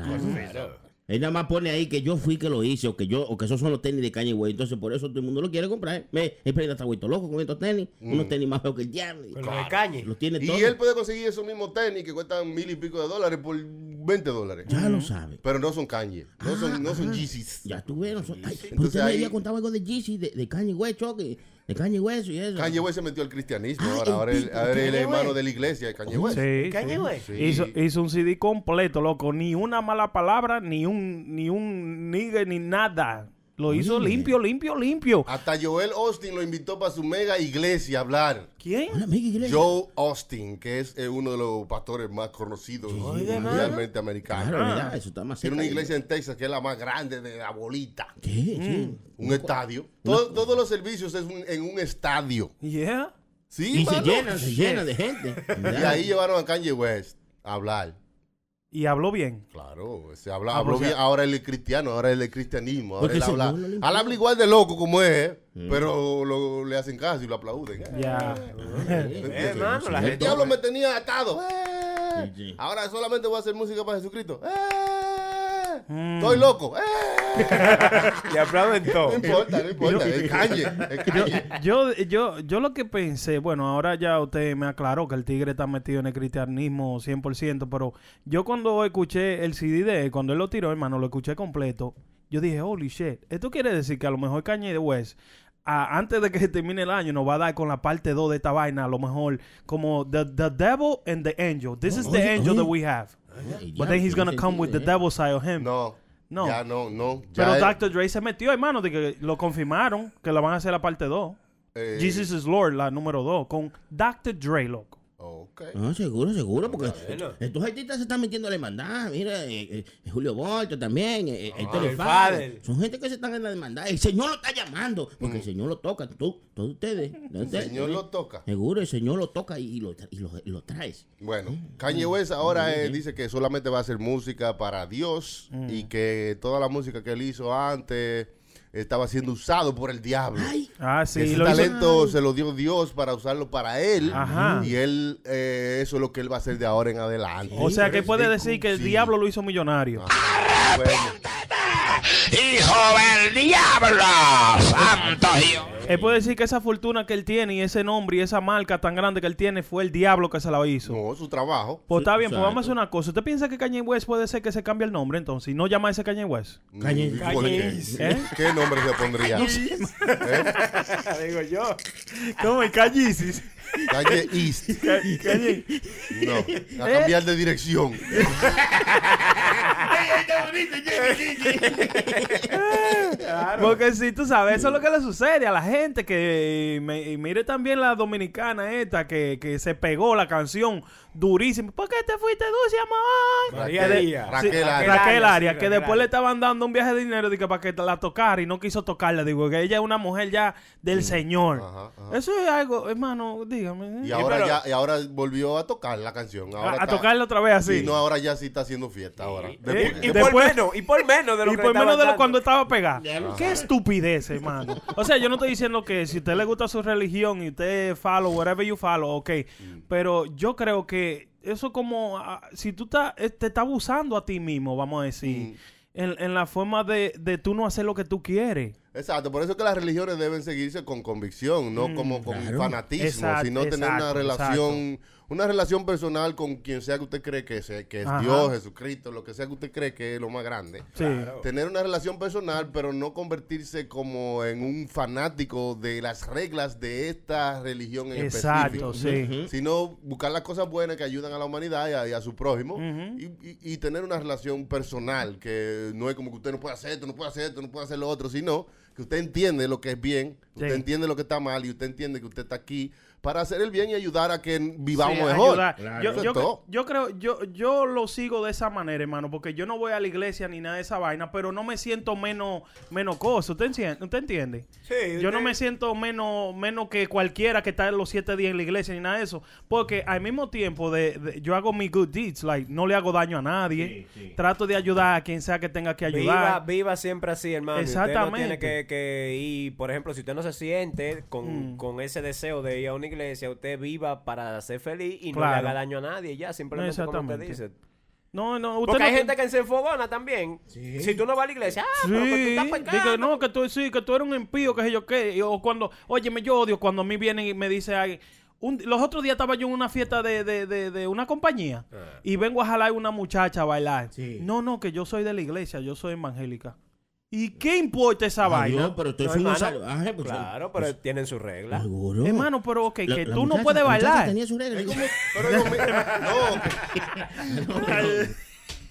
Él nada más pone ahí que yo fui que lo hice o que yo o que esos son los tenis de Kanye West. Entonces por eso todo el mundo lo quiere comprar. Me, el prenda está vuelto loco con estos tenis. Unos tenis más feos que el diablo. De cañe. Los tiene Y todos. él puede conseguir esos mismos tenis que cuestan mil y pico de dólares por 20 dólares. Ya lo sabe. Pero no son Kanye. No son, no son Yeezys. Ya tú ves. no son- Ay, pero usted me había contado algo de Yeezy, de, de Kanye West, Choque. De Kanye West y eso. Kanye West se metió al cristianismo. Ah, ahora, el ahora tipo, ahora Kanye hermano de la iglesia, Kanye West. Sí, Kanye sí. West. Sí. Hizo, hizo un CD completo, loco. Ni una mala palabra, ni un, ni un nigga, ni nada. Lo hizo Oye. limpio, limpio, limpio. Hasta Joel Austin lo invitó para su mega iglesia a hablar. ¿Quién? Una amiga iglesia. Joe Austin, que es eh, uno de los pastores más conocidos mundialmente americanos. Claro, verdad, eso está más Tiene una iglesia en Texas que es la más grande de la bolita. ¿Qué? Sí. Un estadio. Todo- todos los servicios es un- en un estadio. Yeah. Sí, Y se mano. llena, se llena de gente. Y ahí llevaron a Kanye West a hablar. Y habló bien. Claro, se habla, Ah, habló pues, bien. Ahora él es cristiano, ahora él es cristianismo. Ahora él habla, él igual de loco como es, pero lo- le hacen caso y lo aplauden. Ya. Eh, la El gente. diablo me tenía atado. ¡Eh! Sí, sí. Ahora solamente voy a hacer música para Jesucristo. ¡Eh! Mm. Estoy loco. ¡Eh! Le aplauden todo. No importa, no importa. Es calle. Es calle. Yo, yo, yo lo que pensé, bueno, ahora ya usted me aclaró que el tigre está metido en el cristianismo 100%, pero yo cuando escuché el CD de él, cuando él lo tiró, hermano, lo escuché completo, yo dije, holy shit, esto quiere decir que a lo mejor Kanye West, a- antes de que se termine el año, nos va a dar con la parte 2 de esta vaina, a lo mejor como The, the Devil and the Angel. This is the Oye, angel oye. that we have. Ay, But then he's gonna come with the devil side of him. No. No. Ya no, no. Ya Pero Dr. Dre se metió, hermano, de que lo confirmaron, que lo van a hacer la parte 2. eh, Jesus is Lord, la número 2, con Dr. Dre, loco. Ah, seguro, seguro, porque Bueno. estos artistas se están metiendo a la hermandad. Mira, eh, eh, Julio Volto también, eh, eh, Héctor el. Fader. Son gente que se están en la hermandad. El Señor lo está llamando, porque el Señor lo toca. Tú, todos ustedes. ¿no? El Señor ¿eh? lo toca. Seguro, el Señor lo toca y lo, y lo, y lo traes. Bueno, Kanye West ahora eh, dice que solamente va a hacer música para Dios y que toda la música que él hizo antes estaba siendo usado por el diablo. Ay, Ah, sí, ese lo hizo- talento se lo dio Dios para usarlo para él. Ajá. Y él, eh, eso es lo que él va a hacer de ahora en adelante. O sea, que puede decir que el sí. diablo lo hizo millonario. Bueno, ¡Hijo del diablo! ¡Santo Dios! Él puede decir que esa fortuna que él tiene y ese nombre y esa marca tan grande que él tiene fue el diablo que se la hizo. no, su trabajo. Pues está bien, pues vamos a hacer una cosa. ¿Usted piensa que Kanye West puede ser que se cambie el nombre entonces? Y no llama a ese Kanye West. Kanye-. ¿Eh? ¿Qué nombre se pondría? Digo yo. ¿Cómo el Kanyesis? Kanye East. Kanye. No, a cambiar de dirección. Porque si tú sabes, eso es lo que le sucede a la gente. Que y me- y mire también la dominicana esta que, que se pegó la canción durísima. ¿Por qué te fuiste dulce, amor? María Díaz. Raquel Sí, Arias. Raquel Arias, sí, que Raquel después le estaban dando un viaje de dinero para que la tocara y no quiso tocarla. Digo, que ella es una mujer ya del Señor. Ajá, ajá. Eso es algo, hermano, dígame. Y ahora pero- ya y ahora volvió a tocar la canción. Ahora a, tocarla otra vez así. Sí, no, ahora ya sí está haciendo fiesta ahora. Y, Después- y Después- por menos, y por menos de lo y que por menos de lo cuando estaba pegada. Qué estupidez, hermano. O sea, yo no estoy diciendo que si a usted le gusta su religión y usted follow whatever you follow, ok. Pero yo creo que eso como ah, si tú estás, eh, te estás abusando a ti mismo, vamos a decir, en, en la forma de, de tú no hacer lo que tú quieres. Exacto, por eso es que las religiones deben seguirse con convicción, no como con claro. fanatismo, Exacto, sino tener una exacto, relación, una relación personal con quien sea que usted cree que, se- que es Ajá. Dios, Jesucristo, lo que sea que usted cree que es lo más grande. Sí. Tener una relación personal, pero no convertirse como en un fanático de las reglas de esta religión en Exacto, específico. sí. Sino buscar las cosas buenas que ayudan a la humanidad y a, y a su prójimo. Y, y- y tener una relación personal, que no es como que usted no puede hacer esto, no puede hacer esto, no puede hacer lo otro, sino que usted entiende lo que es bien, usted Sí. entiende lo que está mal y usted entiende que usted está aquí para hacer el bien y ayudar a que vivamos Sí, mejor. Claro. Yo, creo, yo, yo lo sigo de esa manera, hermano, porque yo no voy a la iglesia ni nada de esa vaina, pero no me siento menos, menos cosa. ¿Usted entiende? ¿Usted entiende? Sí, Yo no usted- me siento menos, menos que cualquiera que está los siete días en la iglesia ni nada de eso. Porque al mismo tiempo de, de- yo hago mis good deeds, like, no le hago daño a nadie. Trato de ayudar a quien sea que tenga que ayudar. viva siempre así, hermano. Usted no Exactamente. tiene que, que ir, por ejemplo, si usted no se siente con, Mm. con ese deseo de ir a una iglesia, usted viva para ser feliz y no le haga daño a nadie, ya, simplemente como usted dice. No, no, usted Porque hay no- gente que se enfogona también. Si tú no vas a la iglesia, ah, Sí, pero que tú estás di pecando. que no, que tú, sí, que tú eres un impío, que sé yo qué. Y- O cuando, óyeme, yo odio cuando a mí vienen y me dice alguien. un- los otros días estaba yo en una fiesta de, de, de, de una compañía y vengo a jalar una muchacha a bailar. Sí. No, no, que yo soy de la iglesia, yo soy evangélica. ¿Y qué importa esa vaina? Adiós, pero tú No, hermano, sal- Ajá, pues, claro, pero tienen sus reglas. Seguro. Hermano, pero ok, La- que la tú no muchacha- puedes la muchacha bailar. tenía su regla. Es como- pero no, Eh,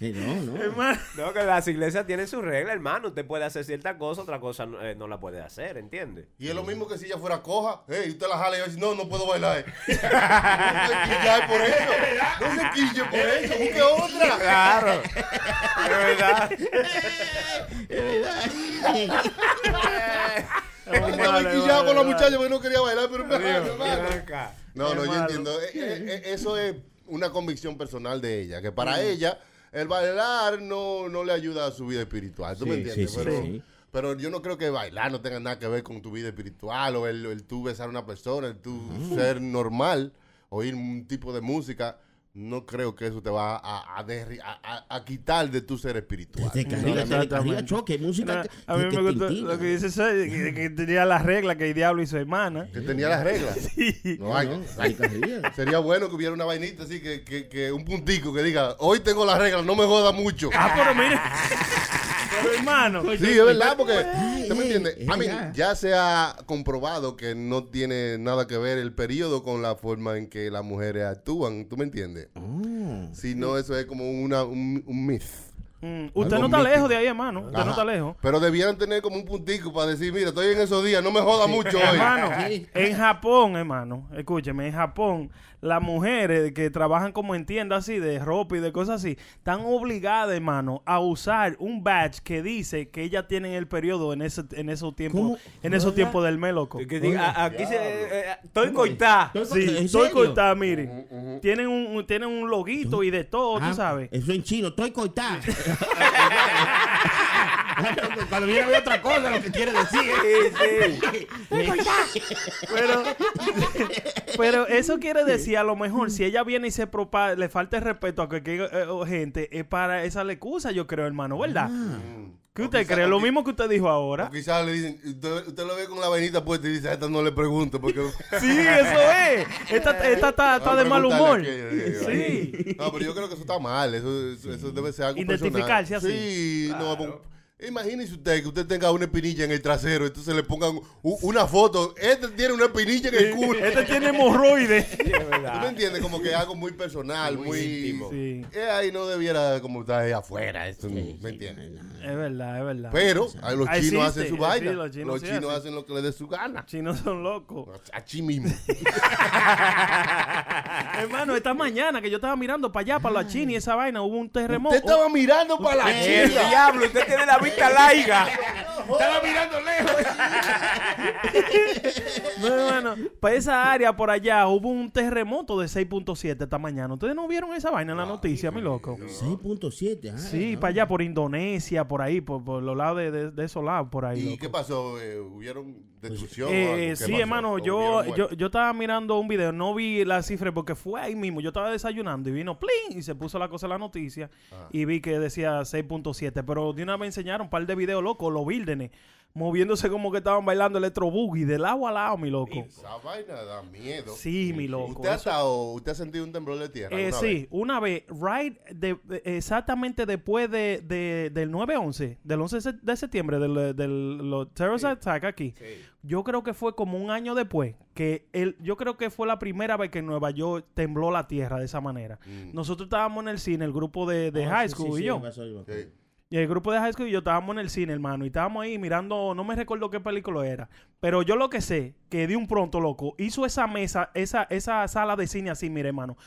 No, no. Hermano, No, que las iglesias tienen sus reglas, hermano. Usted puede hacer cierta cosa, otra cosa no, eh, no la puede hacer, ¿entiende? y es lo mismo que si ella fuera coja, hey, usted la jala y dice, no, no puedo bailar. no se quille por eso, no se quille por eso, busque otra. Claro. Es verdad. Estaba quillado con la muchacha porque no quería bailar, pero acá. No, no, yo entiendo. Eh, eh, eh, Eso es una convicción personal de ella, que para ella el bailar no, no le ayuda a su vida espiritual. ¿Tú me entiendes? sí, sí, pero, sí. pero yo no creo que bailar no tenga nada que ver con tu vida espiritual o el, el tú besar a una persona, el tú ser normal, oír un tipo de música. No creo que eso te va a, a, derri- a- a- a quitar de tu ser espiritual. Desde Exactamente. arriba choque, música. que- a mí que me gusta tintina. lo que dice que, que tenía las reglas que el diablo y su hermana. Que tenía las reglas. No, hay- No, arriba. Sería bueno que hubiera una vainita así, que, que, que un puntico que diga, hoy tengo las reglas, no me joda mucho. Ah, pero mire. pero hermano. Sí, es verdad, porque ¿usted me ey, entiende? es A mí verdad. ya se ha comprobado que no tiene nada que ver el periodo con la forma en que las mujeres actúan, ¿tú me entiendes? Oh. Si no, eso es como una, un, un myth. Mm, usted no está mítico. lejos de ahí, hermano. Usted no está lejos. Pero debieran tener como un puntico para decir, mira, estoy en esos días, no me joda mucho hoy. Hermano, en Japón, hermano, escúcheme, en Japón, las mujeres que trabajan como en tiendas así de ropa y de cosas así, están obligadas, hermano, a usar un badge que dice que ellas tienen el periodo en ese en esos tiempos, en esos tiempos del mes, loco. Que diga, a- aquí se, eh, eh, estoy coitada. Sí, ¿En estoy serio? cortada, miren. Tienen un, un- tienen un loguito y de todo, Ah, tú sabes. Eso en chino, estoy coitada. Cuando viene a ver otra cosa, lo que quiere decir. Pero, pero eso quiere decir, a lo mejor, si ella viene y se propaga, le falta el respeto a cualquier eh, gente, es para esa la excusa, yo creo, hermano, ¿verdad? ¿Qué O usted quizá- cree? Lo mismo que usted dijo ahora. quizás le dicen, usted, usted lo ve con la vainita puesta y dice, a esta no le pregunto porque... Sí, eso es. Esta, esta está, está de mal humor. Sí. No, pero yo creo que eso está mal. Eso, eso, eso debe ser algo Identificarse personal. así. Sí, no, Imagínese usted que usted tenga una espinilla en el trasero, entonces le pongan u- una foto. Este tiene una espinilla en el culo. Este tiene hemorroides. Sí, es ¿Tú me entiendes? Como que algo muy personal, Muy muy... íntimo. Sí. Eh, ahí no debiera como estar ahí afuera. Eso, ¿Me entiendes? Es verdad, es verdad. Pero ahí los Existe, chinos hacen su sí, vaina. los chinos sí chinos hacen. hacen lo que les dé su gana. Chinos son locos. Aquí mismo. Hermano, esta mañana que yo estaba mirando para allá, para la China y esa vaina, hubo un terremoto. Usted estaba mirando para la El China. diablo, usted tiene la vista laiga. Estaba mirando lejos. No, hermano, para esa área por allá hubo un terremoto de 6.7 esta mañana. ¿Ustedes no vieron esa vaina en la noticia, mi loco? 6.7. ah, Sí, ah. para allá, por Indonesia, por ahí, por, por los lados de, de, de esos lados, por ahí. ¿Y loco. qué pasó? Eh, ¿Hubieron destrucción? o Eh, sí, pasó? hermano, ¿O yo, yo, yo estaba mirando un video, no vi la cifra porque fue ahí mismo. Yo estaba desayunando y vino plin y se puso la cosa en la noticia y vi que decía 6.7. Pero de una vez enseñaron un par de videos locos, los vírgenes, moviéndose como que estaban bailando electro boogie de lado a lado, mi loco. Esa vaina da miedo. Sí, mi loco. ¿Usted ha, estado, ¿Usted ha sentido un temblor de tierra? Eh, alguna sí, vez? una vez, right, de, de- exactamente después de, de- del 9-11, del 11 de se- de septiembre, del, del los terrorist attack aquí, yo creo que fue como un año después, que el, yo creo que fue la primera vez que en Nueva York tembló la tierra de esa manera. Nosotros estábamos en el cine, el grupo de, de Ah, high sí, school sí, y sí, yo. me pasó, yo me acuerdo. Sí. Y el grupo de high school y yo estábamos en el cine, hermano, y estábamos ahí mirando, no me recuerdo qué película era, pero yo lo que sé, que de un pronto, loco, hizo esa mesa, esa, esa sala de cine así, mire, hermano,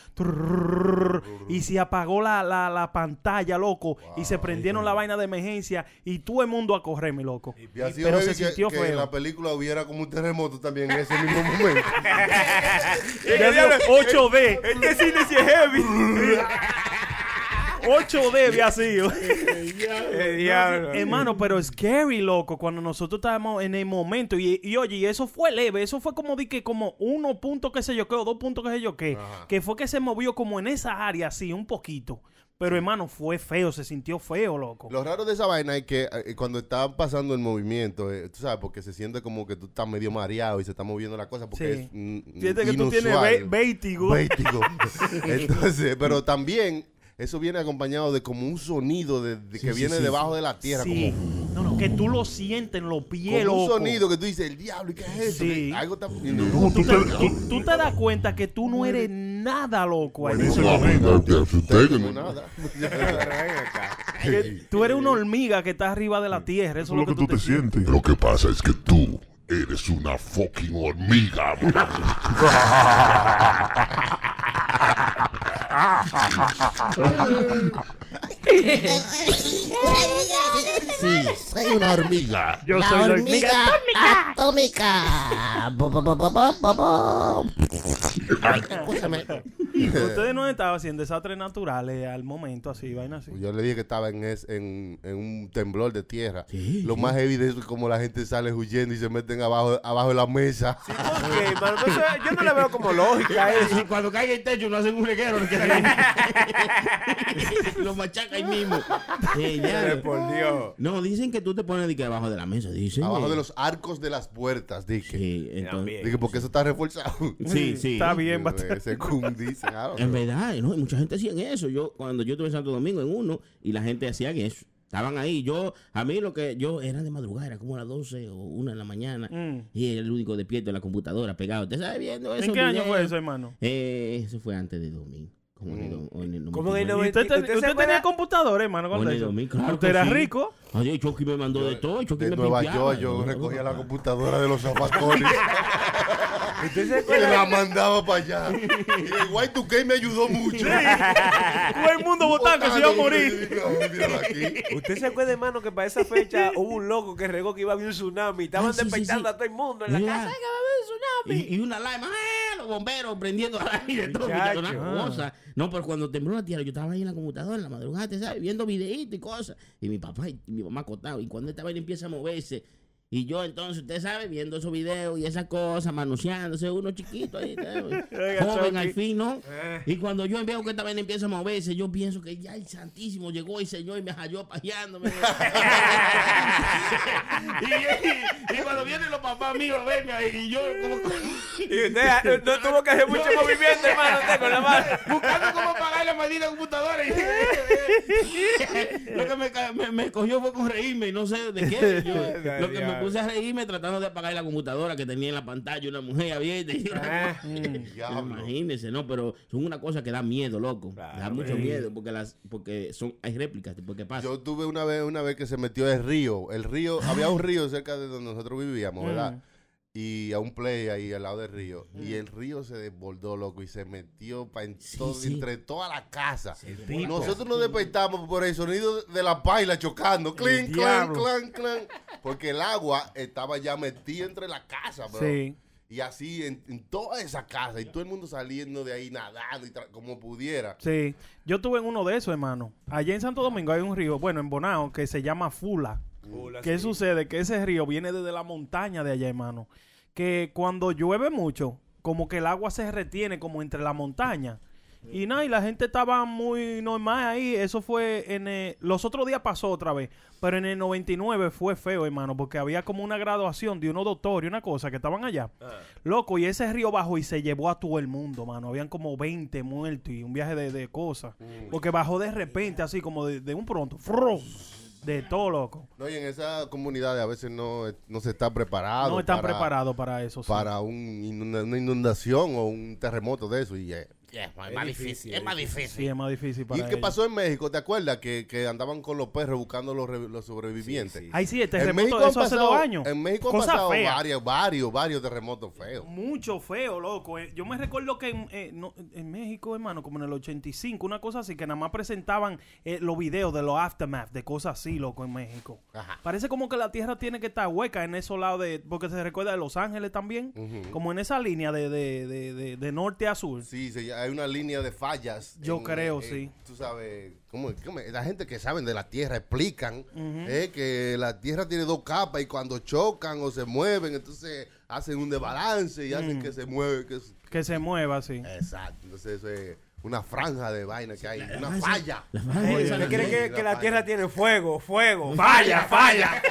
y se apagó la, la, la pantalla, loco, y se prendieron la vaina de emergencia, y todo el mundo a correr, mi loco. Y sido Pero se sintió que en la película hubiera como un terremoto también en ese mismo momento. Ya dio 8D, Este cine sí es heavy. 8D había sido. El diablo. Hermano, pero scary, loco, cuando nosotros estábamos en el momento. Y, y oye, y eso fue leve. Eso fue como di que como uno punto qué sé yo qué, o dos puntos qué sé yo qué. Que fue que se movió como en esa área, así, un poquito. Pero hermano, fue feo, se sintió feo, loco. Lo raro de esa vaina es que eh, cuando está pasando el movimiento, eh, tú sabes, porque se siente como que tú estás medio mareado y se está moviendo la cosa porque Sí. es mm, Siente que tú tienes. Vértigo. Entonces, pero también eso viene acompañado de como un sonido de, de que sí, viene sí, debajo de la tierra, Sí. como, No, no, que tú lo sientes en los pies, como un loco. sonido que tú dices, el diablo, ¿y qué es eso? Sí. Que Algo está Tú te, tú- tú te das cuenta que tú no eres nada loco ahí. tú eres una hormiga que está arriba de la tierra. Eso es lo que tú te sientes. Lo que pasa es que tú eres una fucking hormiga, bro. Sí, soy una hormiga. Yo la soy la hormiga atómica. Escúchame. Ustedes no estaban haciendo desastres naturales al momento, así, vaina así. Yo le dije que estaba en, es- en, en un temblor de tierra. Sí, Lo sí. más eso es como la gente sale huyendo y se meten abajo, abajo de la mesa. Ok, mano, no sé, yo no le veo como lógica eso. Y cuando caiga el techo no hacen un reguero. Lo machaca ahí mismo. Sí, ya. Por Dios. No, dicen que tú te pones de que abajo de la mesa, dicen. Abajo de los arcos de las puertas, dije. Sí, entonces. Dije, porque eso está reforzado. Sí, sí. Está bien, bastante. Según dicen. En verdad, ¿no? Y mucha gente hacía eso. Yo, cuando yo estuve en Santo Domingo en uno, y la gente hacía eso. Estaban ahí. Yo, a mí lo que yo era de madrugada, era como a las 12 o 1 de la mañana. Mm. Y era el único despierto en la computadora, pegado. ¿Usted sabe viendo eso? ¿En qué año fue eso, hermano? Eh, eso fue antes de 2000. Como en el, o en el ¿Cómo en el 99. ¿Y usted, te- ¿Usted usted tenía computadora, hermano, cuando eso? 2000, claro ¿Usted que era sí. rico? Oye, Chucky me mandó de todo. Chucky De me Nueva. York, yo No, recogía la no, computadora de los zapacones ¿Usted se y la mandaba para allá. Y el Y2K me ayudó mucho. Todo el mundo votaba que se iba a morir. Aquí. ¿Usted se acuerda, hermano, que para esa fecha hubo un loco que regó que iba a haber un tsunami? Estaban Ah, despertando sí. a todo el mundo en la casa. "Ay, que va a haber un tsunami! Y, y una alarma, ¡eh! los bomberos prendiendo al aire, todo, Muchacho. una cosa. No, pero cuando tembló la tierra, yo estaba ahí en la computadora en la madrugada, ¿te ¿sabes? Viendo videitos y cosas. Y mi papá y mi mamá acostado. Y cuando esta vaina empieza a moverse, y yo entonces, usted sabe, viendo esos videos y esas cosas, manuseándose, uno chiquito ahí, joven al fin, ¿no? Eh. Y cuando yo veo que esta vaina empieza a moverse, yo pienso que ya el Santísimo llegó el Señor y me halló pajeándome. y, y cuando vienen los papás míos a verme ahí, y yo como... Y usted ah, no tuvo que hacer mucho movimiento, hermano, usted con la mano. buscando cómo pagar la maldita computadora. lo que me, me, me cogió fue con reírme y no sé de qué. Yo, lo que me puse a reírme tratando de apagar la computadora que tenía en la pantalla una mujer abierta. y una cosa. Diablo. Imagínense, ¿no? Pero son una cosa que da miedo, loco. Claro, da mucho sí. miedo porque las porque son hay réplicas. porque pasa? Yo tuve una vez, una vez que se metió el río. El río, había un río cerca de donde nosotros vivíamos, ¿verdad? Y a un play ahí al lado del río. Y el río se desbordó, loco, y se metió pa en todo- sí. entre toda la casa. tipo. Nosotros nos despertamos por el sonido de la paila chocando. Clink, clan, clan, clan. Porque el agua estaba ya metida entre la casa, bro. Sí. Y así en, en toda esa casa. Y todo el mundo saliendo de ahí nadando y como pudiera. Sí, yo tuve en uno de esos, hermano. Allá en Santo Domingo hay un río, bueno, en Bonao, que se llama Fula. ¿Qué sucede? Que ese río viene desde la montaña de allá, hermano. Que cuando llueve mucho, como que el agua se retiene como entre la montaña. Y nada, y la gente estaba muy normal ahí. Eso fue en... el- los otros días pasó otra vez. Pero en el 99 fue feo, hermano. Porque había como una graduación de unos doctores y una cosa que estaban allá. Loco, y ese río bajó y se llevó a todo el mundo, mano. Habían como 20 muertos y un viaje de, de cosas. Porque bajó de repente, así como de, de un pronto. ¡fru! De todo, loco. No, y en esa comunidad a veces no, no se está preparado. No están para- preparados para eso. sí. Para un una inundación o un terremoto de eso. Y, eh, es más difícil, es más difícil. Sí, es más difícil ¿Y qué pasó en México? ¿Te acuerdas que, que andaban con los perros buscando los, re- los sobrevivientes? Ay, sí, el En terremoto México de han eso hace pasado- dos años. En México han pasado fea. varios, varios, varios terremotos feos. Mucho feo, loco. eh. Yo me recuerdo que en, eh, no, en México, hermano, como en el 85, una cosa así, que nada más presentaban eh, los videos de los aftermath, de cosas así, loco, en México. Parece como que la tierra tiene que estar hueca en esos lados de... Porque se recuerda de Los Ángeles también. Como en esa línea de, de, de, de- de norte a sur. Sí, se- hay una línea de fallas. Yo creo, sí. Tú sabes, ¿cómo, cómo- la gente que saben de la tierra explican eh, que la tierra tiene dos capas y cuando chocan o se mueven, entonces hacen un desbalance y hacen Mm. que se mueve. Que es- Que se mueva así. Exacto. Entonces eso es una franja de vaina que hay, una falla- falla. la falla Oye, ¿Usted cree que, que la tierra tiene fuego, fuego? Falla, falla.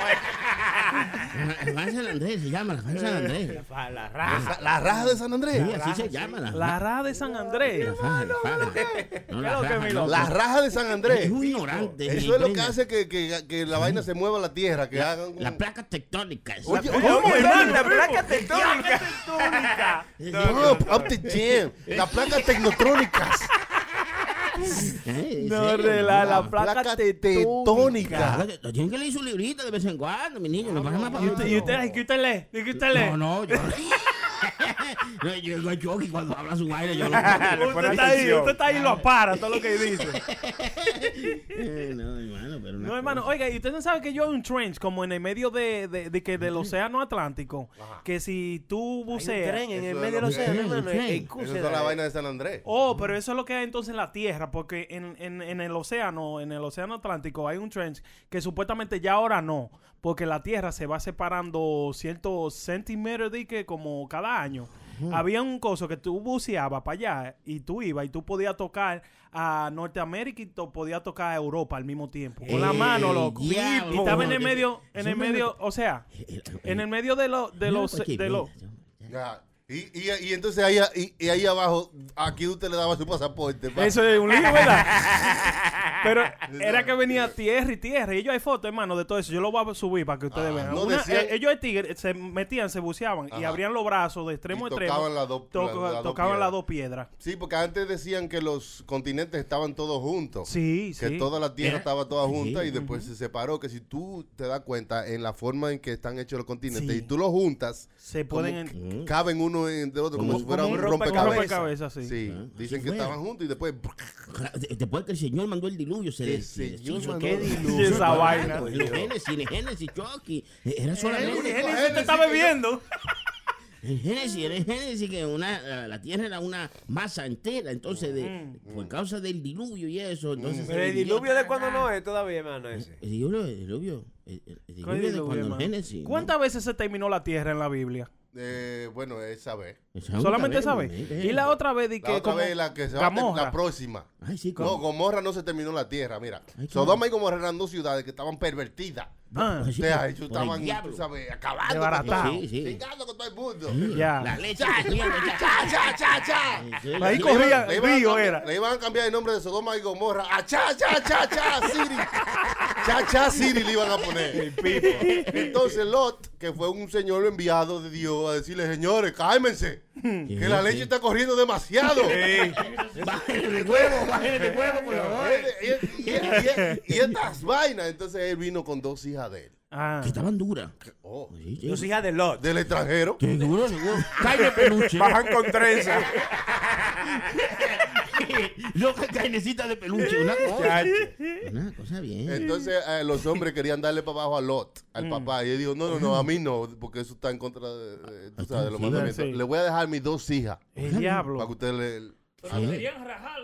La Fan San Andrés se llama, la San Andrés. La, la raja. La, la raja de San Andrés. Sí, así se llama. La, La Raja de San Andrés. la la faja. No, ¿Qué la raja? La raja de San Andrés. Es un ignorante. Eso es lo que hace que, que, que la vaina se mueva la tierra, que hagan un- Las placas tectónicas. Oye, ¿Cómo, hermano? La placa tectónica. tectónica. No, up the jam. Las placas tecnotrónicas. No, rela, la Las placa placas tectónica. Claro, que- Tienen que leer su librito de vez en cuando, mi niño. No pasa más ¿Y usted, y usted, y usted lee? ¿Y usted lee? No, no, yo. no, yo digo Chucky cuando habla su baile, yo lo. Usted está ahí, usted está ahí y lo para todo lo que dice. Eh, no, hermano, pero No, hermano, cosa. oiga, y usted no sabe que yo hay un trench como en el medio de, de, de que del océano Atlántico, que si tú Hay un buceas... tren en el medio del océano, hermano. Eso es la vaina de San Andrés. Oh, pero eso es lo que hay entonces en la Tierra, porque en, en, en el océano, en el océano Atlántico hay un trench que supuestamente ya ahora no, porque la Tierra se va separando ciertos centímetros de que como cada año. Había un coso que tú buceabas para allá y tú ibas y tú podías tocar a Norteamérica y to- podías tocar a Europa al mismo tiempo. Con la Eh, mano, loco. Y estaba en el medio, en el medio, o sea, en el medio de los, de los, de. Y, y, y entonces ahí, y, y ahí abajo, aquí usted le daba su pasaporte. pa. Eso es un lío, ¿verdad? Pero era que venía tierra y tierra. Y ellos hay fotos, hermano, de todo eso. Yo lo voy a subir para que ustedes Ah, vean. no Una- decían- eh, ellos de tigre se metían, se buceaban y abrían los brazos de extremo a extremo. tocaban las dos- tocaban piedras. las dos piedras. Sí, porque antes decían que los continentes estaban todos juntos. Sí, Que sí. toda la tierra Era- estaba toda junta Sí. y después se separó. Que si tú te das cuenta en la forma en que están hechos los continentes Sí. y tú los juntas, Se pueden... que en- caben uno entre otro, como, Como- si fuera como un rompecabezas. rompecabezas, sí. Sí, Ah, dicen que fue. estaban juntos y después. Después que el Señor mandó el diluvio, se El Señor mandó el diluvio. Esa Claro, vaina. En el Génesis, en el Génesis, Chucky. Era solamente. Génesis, usted está bebiendo. En el Génesis, en el Génesis, que una, la, tierra era una masa entera. Entonces, de, por causa del diluvio y eso. Entonces se Pero el diluvio de cuando no es todavía, hermano, ese. El diluvio, el diluvio. El, el- el ¿Qué diluvio de cuando el? Génesis. ¿no? ¿Cuántas veces se terminó la tierra en la Biblia? Eh, bueno, esa vez. Solamente esa vez. Y la otra vez di La que otra como vez la que se va a la próxima. Ay, sí, No. Gomorra no se terminó en la tierra, mira. Ay, Sodoma y Gomorra eran dos ciudades que estaban pervertidas. Ah, sí, O sea, ellos el estaban, tú sabes, acabando con todo. Sí, sí. Chingando con todo el mundo. ya. La leche. Cha, cha, cha, cha, cha. Sí, sí. Ahí Le corría, a río cambiar- era. Le iban a cambiar el nombre de Sodoma y Gomorra a Cha Cha Cha Cha City. Cha Cha City le iban a poner. Entonces Lot, que fue un señor enviado de Dios a decirle, señores, cálmense, que la leche está corriendo demasiado. Bájenle de huevo, bájenle de huevo, por favor. Y, y- y- y- y estas vainas, entonces él vino con dos hijas de él. Ah. Que estaban duras. Oh, Sí, sí. Dos hijas de Lot. del extranjero. Qué duro, seguro. Carne peluche. Bajan con trenza. Loca carnecita de peluche. Una cosa. Una cosa bien. Entonces eh, los hombres querían darle para abajo a Lot, al Mm. papá. Y él dijo, no, no, no, a mí no, porque eso está en contra de, de- tú sabes, de los mandamientos. sí. Le voy a dejar mis dos hijas El para que diablo. usted le... Sí,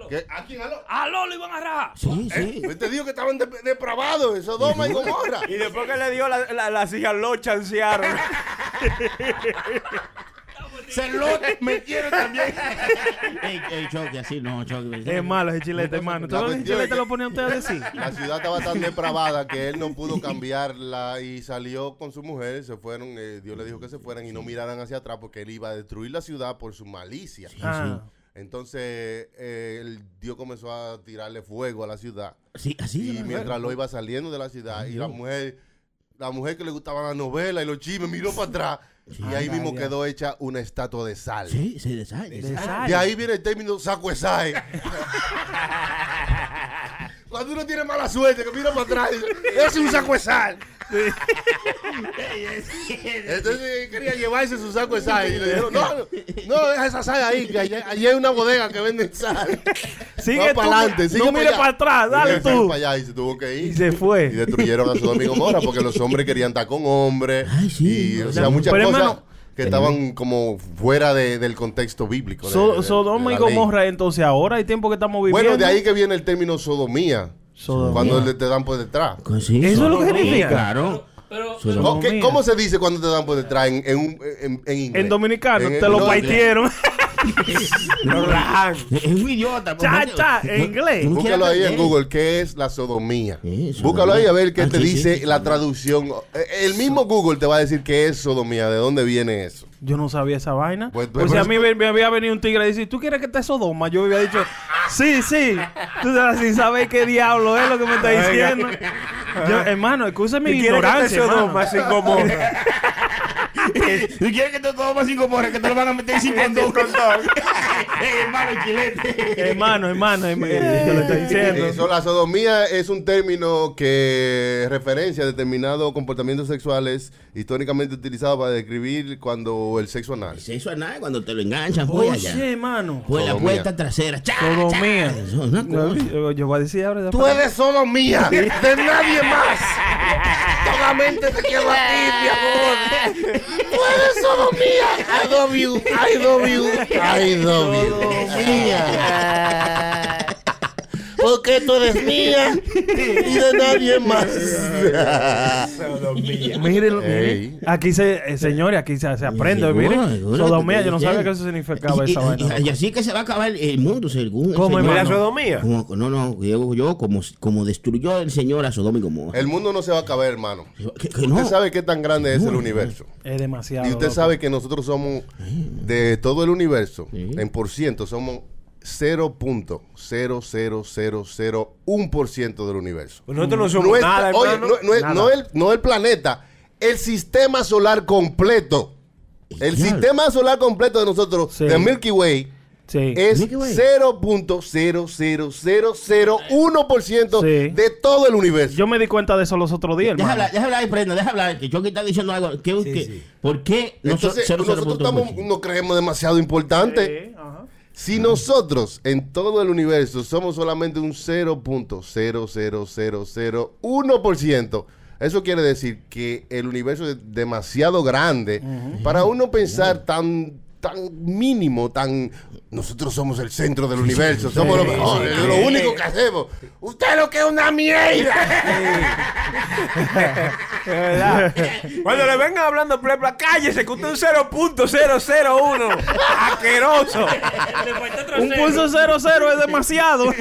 ¿Qué? ¿A quién? ¿A Lot? ¡A Lolo iban a rajar! sí. sí. Pues te digo que estaban de- depravados, Sodoma y Gomorra. Y después que le dio la- la- las hijas Lot chancearon. Se lo metieron también. ey, ey, Choque, así no, Choque. Es malo ese chilete, hermano. la ¿Todo ese cuestión es chilete que- lo ponía usted a decir? La ciudad estaba tan depravada que él no pudo cambiarla y salió con su mujer. Se fueron, eh, Dios le dijo que se fueran y no miraran hacia atrás porque él iba a destruir la ciudad por su malicia. Ah. Entonces, eh, el Dios comenzó a tirarle fuego a la ciudad. Sí, así. Y mientras lo iba saliendo de la ciudad, y la mujer, la mujer que le gustaban las novelas y los chismes, miró para atrás. Y ahí mismo quedó hecha una estatua de sal. Sí, deshace. De sal. De ahí viene el término sacuesaje. Cuando uno tiene mala suerte, que mira para atrás, es un saco de sal. Entonces quería llevarse su saco de sal. Y le dijeron, no, no, deja esa sal ahí, que allí, allí hay una bodega que vende sal. Sigue para tú, adelante, sigue no mires allá. para atrás, dale tú. para allá y se tuvo que ir. Y se fue. Y destruyeron a Sodoma y Gomorra porque los hombres querían estar con hombres. Ay, sí. Y, o sea, muchas Pero, cosas hermano, que estaban como fuera de- del contexto bíblico. de- So- de- Sodoma de y ley. Gomorra, entonces ahora hay tiempo que estamos viviendo. Bueno, de ahí que viene el término sodomía. Sodomía. Cuando le- te dan por detrás. Sí, ¿Eso es lo que significa? Claro. Pero, ¿Cómo, se dice cuando te dan por detrás en, en, un- en, en inglés? En dominicano, En- te lo no, paitieron. Es un idiota. Cha, porque- cha, en inglés. Búscalo ahí en. Google, ¿qué es la sodomía? Sodomía. Búscalo ahí a ver qué Ah, te dice sí. la traducción. Eh, El mismo Google te va a decir qué es sodomía, de dónde viene eso. Yo no sabía esa vaina. Pues, Pues, pues, si a mí me, me había venido un tigre y decir, ¿tú quieres que te Sodoma? Yo había dicho, sí, sí. Tú sabes, sin saber qué diablo es lo que me está diciendo. Yo, hermano, excusa mi ¿Y quieres que te ignorancia. Sodoma sin Gomorra? ¿Tú quieres que te tomes sin Gomorra? Que te lo van a meter sin condón. Eh, hermano, el chilete. Hermano, hermano, hermano, eh, yo le estoy diciendo. Eso, la sodomía es un término que referencia a determinados comportamientos sexuales históricamente utilizados para describir cuando el sexo anal. Sexo anal cuando te lo enganchan, fue Oye, allá. hermano. Fue la Sodomía. puerta trasera. Sodomía. yo voy a decir ahora. Tú eres sodomía de nadie más. Solamente te quiero a ti, mi amor. Tú eres sodomía. I love you. I love you. I love you. Mía. Porque tú eres mía y de nadie más. Mírenlo, miren. Aquí se, eh, señores, aquí se, se aprende. Miren, sodomía, yo no sabía que diciendo. eso significaba Y- esa y- vaina. y, y así que se va a acabar el mundo, según ¿Cómo. ¿Y la sodomía? Como- no, no, digo yo, como, como destruyó el Señor a Sodoma y Gomorra. El mundo no se va a acabar, hermano. No. Usted sabe qué tan grande es el universo. Es demasiado. Y usted loco. sabe que nosotros somos, de todo el universo, Sí. en por ciento, somos 0.00001% del universo. Pues nosotros no somos Nuestra- nada, hermano. no, no es- Nada. no el, no el planeta, el sistema solar completo. El sistema solar completo de nosotros, Sí. de Milky Way, Sí. es Milky Way. 0.00001% Sí. de todo el universo. Yo me di cuenta de eso los otros días, Deja hablar, deja hablar, Prenda, deja hablar. Que Chucky está diciendo algo. Que, que- ¿Por qué Entonces, cero nosotros punto estamos, ocho? nos creemos demasiado importantes. Sí, ajá. Si nosotros en todo el universo somos solamente un 0.00001%, eso quiere decir que el universo es demasiado grande para uno pensar tan tan mínimo, tan nosotros somos el centro del universo, somos los mejores, es lo único que hacemos. Usted lo que es una mierda. Verdad. Cuando le vengan hablando plepla, cállese, que usted es un 0.001. Asqueroso. Un pulso 00 es demasiado.